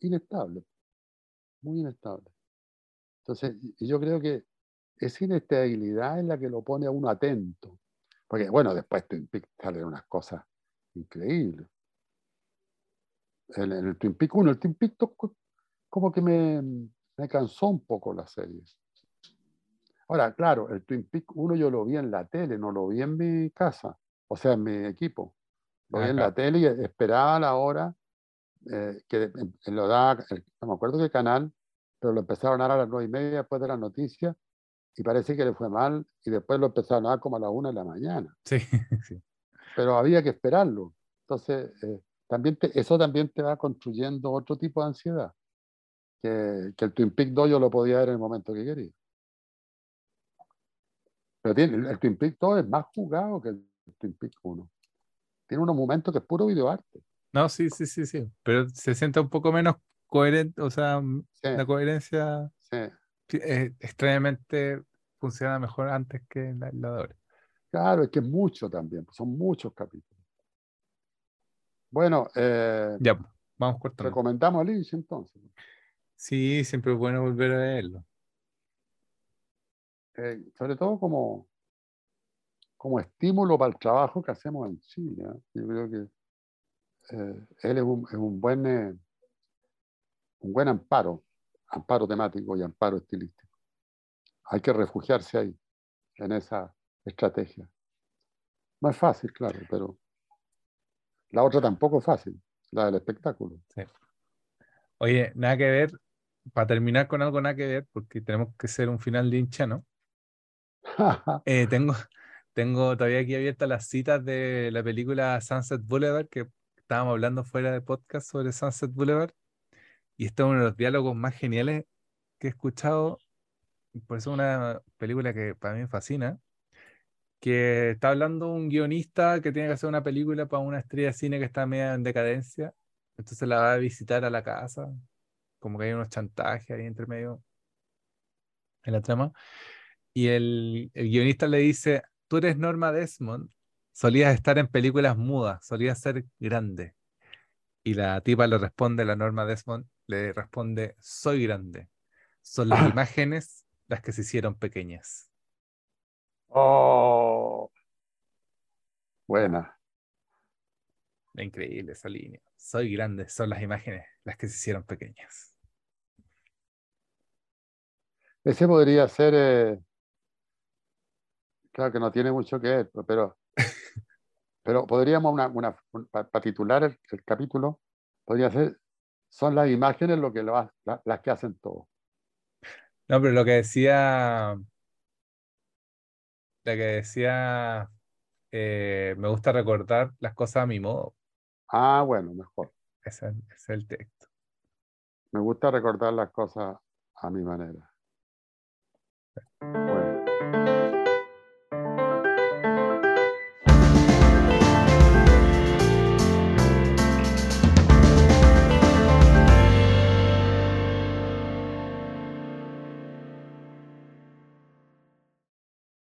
inestable, muy inestable. Entonces, yo creo que esa inestabilidad es la que lo pone a uno atento. Porque, bueno, después Peaks salen unas cosas increíbles. En, en el Twin Peaks 1, el Twin Peaks como que me, me cansó un poco la serie. Ahora, claro, el Twin Peaks 1 yo lo vi en la tele, no lo vi en mi casa, o sea, en mi equipo. Lo vi en la tele y esperaba la hora eh, que lo daba, el- no me acuerdo qué canal, pero lo empezaron a dar a las nueve y media después de las noticias y parece que le fue mal y después lo empezaron a dar como a las una de la mañana, Sí, sí. pero había que esperarlo. Entonces, eh, también te- eso también te va construyendo otro tipo de ansiedad, que, que el Twin Peaks 2 yo lo podía ver en el momento que quería. Pero tiene, el, Twin Peaks 2 es más jugado que el Twin Peaks 1. Tiene unos momentos que es puro videoarte. No, sí, sí, sí, sí. Pero se siente un poco menos coherente, o sea, Sí, la coherencia sí. eh, extrañamente funciona mejor antes que la, la de ahora. Claro, es que es mucho también, pues, son muchos capítulos. Bueno, eh, Ya, vamos cortando. recomendamos a Lynch entonces. Sí, siempre es bueno volver a verlo. Eh, sobre todo como, como estímulo para el trabajo que hacemos en Chile. ¿eh? Yo creo que eh, él es un, es un buen, un buen amparo, amparo temático y amparo estilístico. Hay que refugiarse ahí, en esa estrategia. No es fácil, claro, pero la otra tampoco es fácil, la del espectáculo. Oye, nada que ver, para terminar con algo nada que ver, porque tenemos que ser un final de hincha, ¿no? Eh, tengo, tengo todavía aquí abiertas las citas de la película Sunset Boulevard, que estábamos hablando fuera de podcast sobre Sunset Boulevard, y este es uno de los diálogos más geniales que he escuchado, por eso es una película que para mí me fascina, que está hablando un guionista que tiene que hacer una película para una estrella de cine que está media en decadencia, entonces la va a visitar a la casa, como que hay unos chantajes ahí entre medio en la trama. Y el, el guionista le dice, tú eres Norma Desmond, solías estar en películas mudas, solías ser grande. Y la tipa le responde, la Norma Desmond le responde, soy grande. Son las Ah. imágenes las que se hicieron pequeñas. Oh, buena. Increíble esa línea. Soy grande, son las imágenes las que se hicieron pequeñas. Ese podría ser, eh, claro que no tiene mucho que ver, pero, pero podríamos, una, una, para titular el, el capítulo, podría ser, son las imágenes lo que lo ha- la- las que hacen todo. No, pero lo que decía, lo que decía, eh, me gusta recordar las cosas a mi modo. Ah, bueno, mejor. Ese es el texto. Me gusta recordar las cosas a mi manera.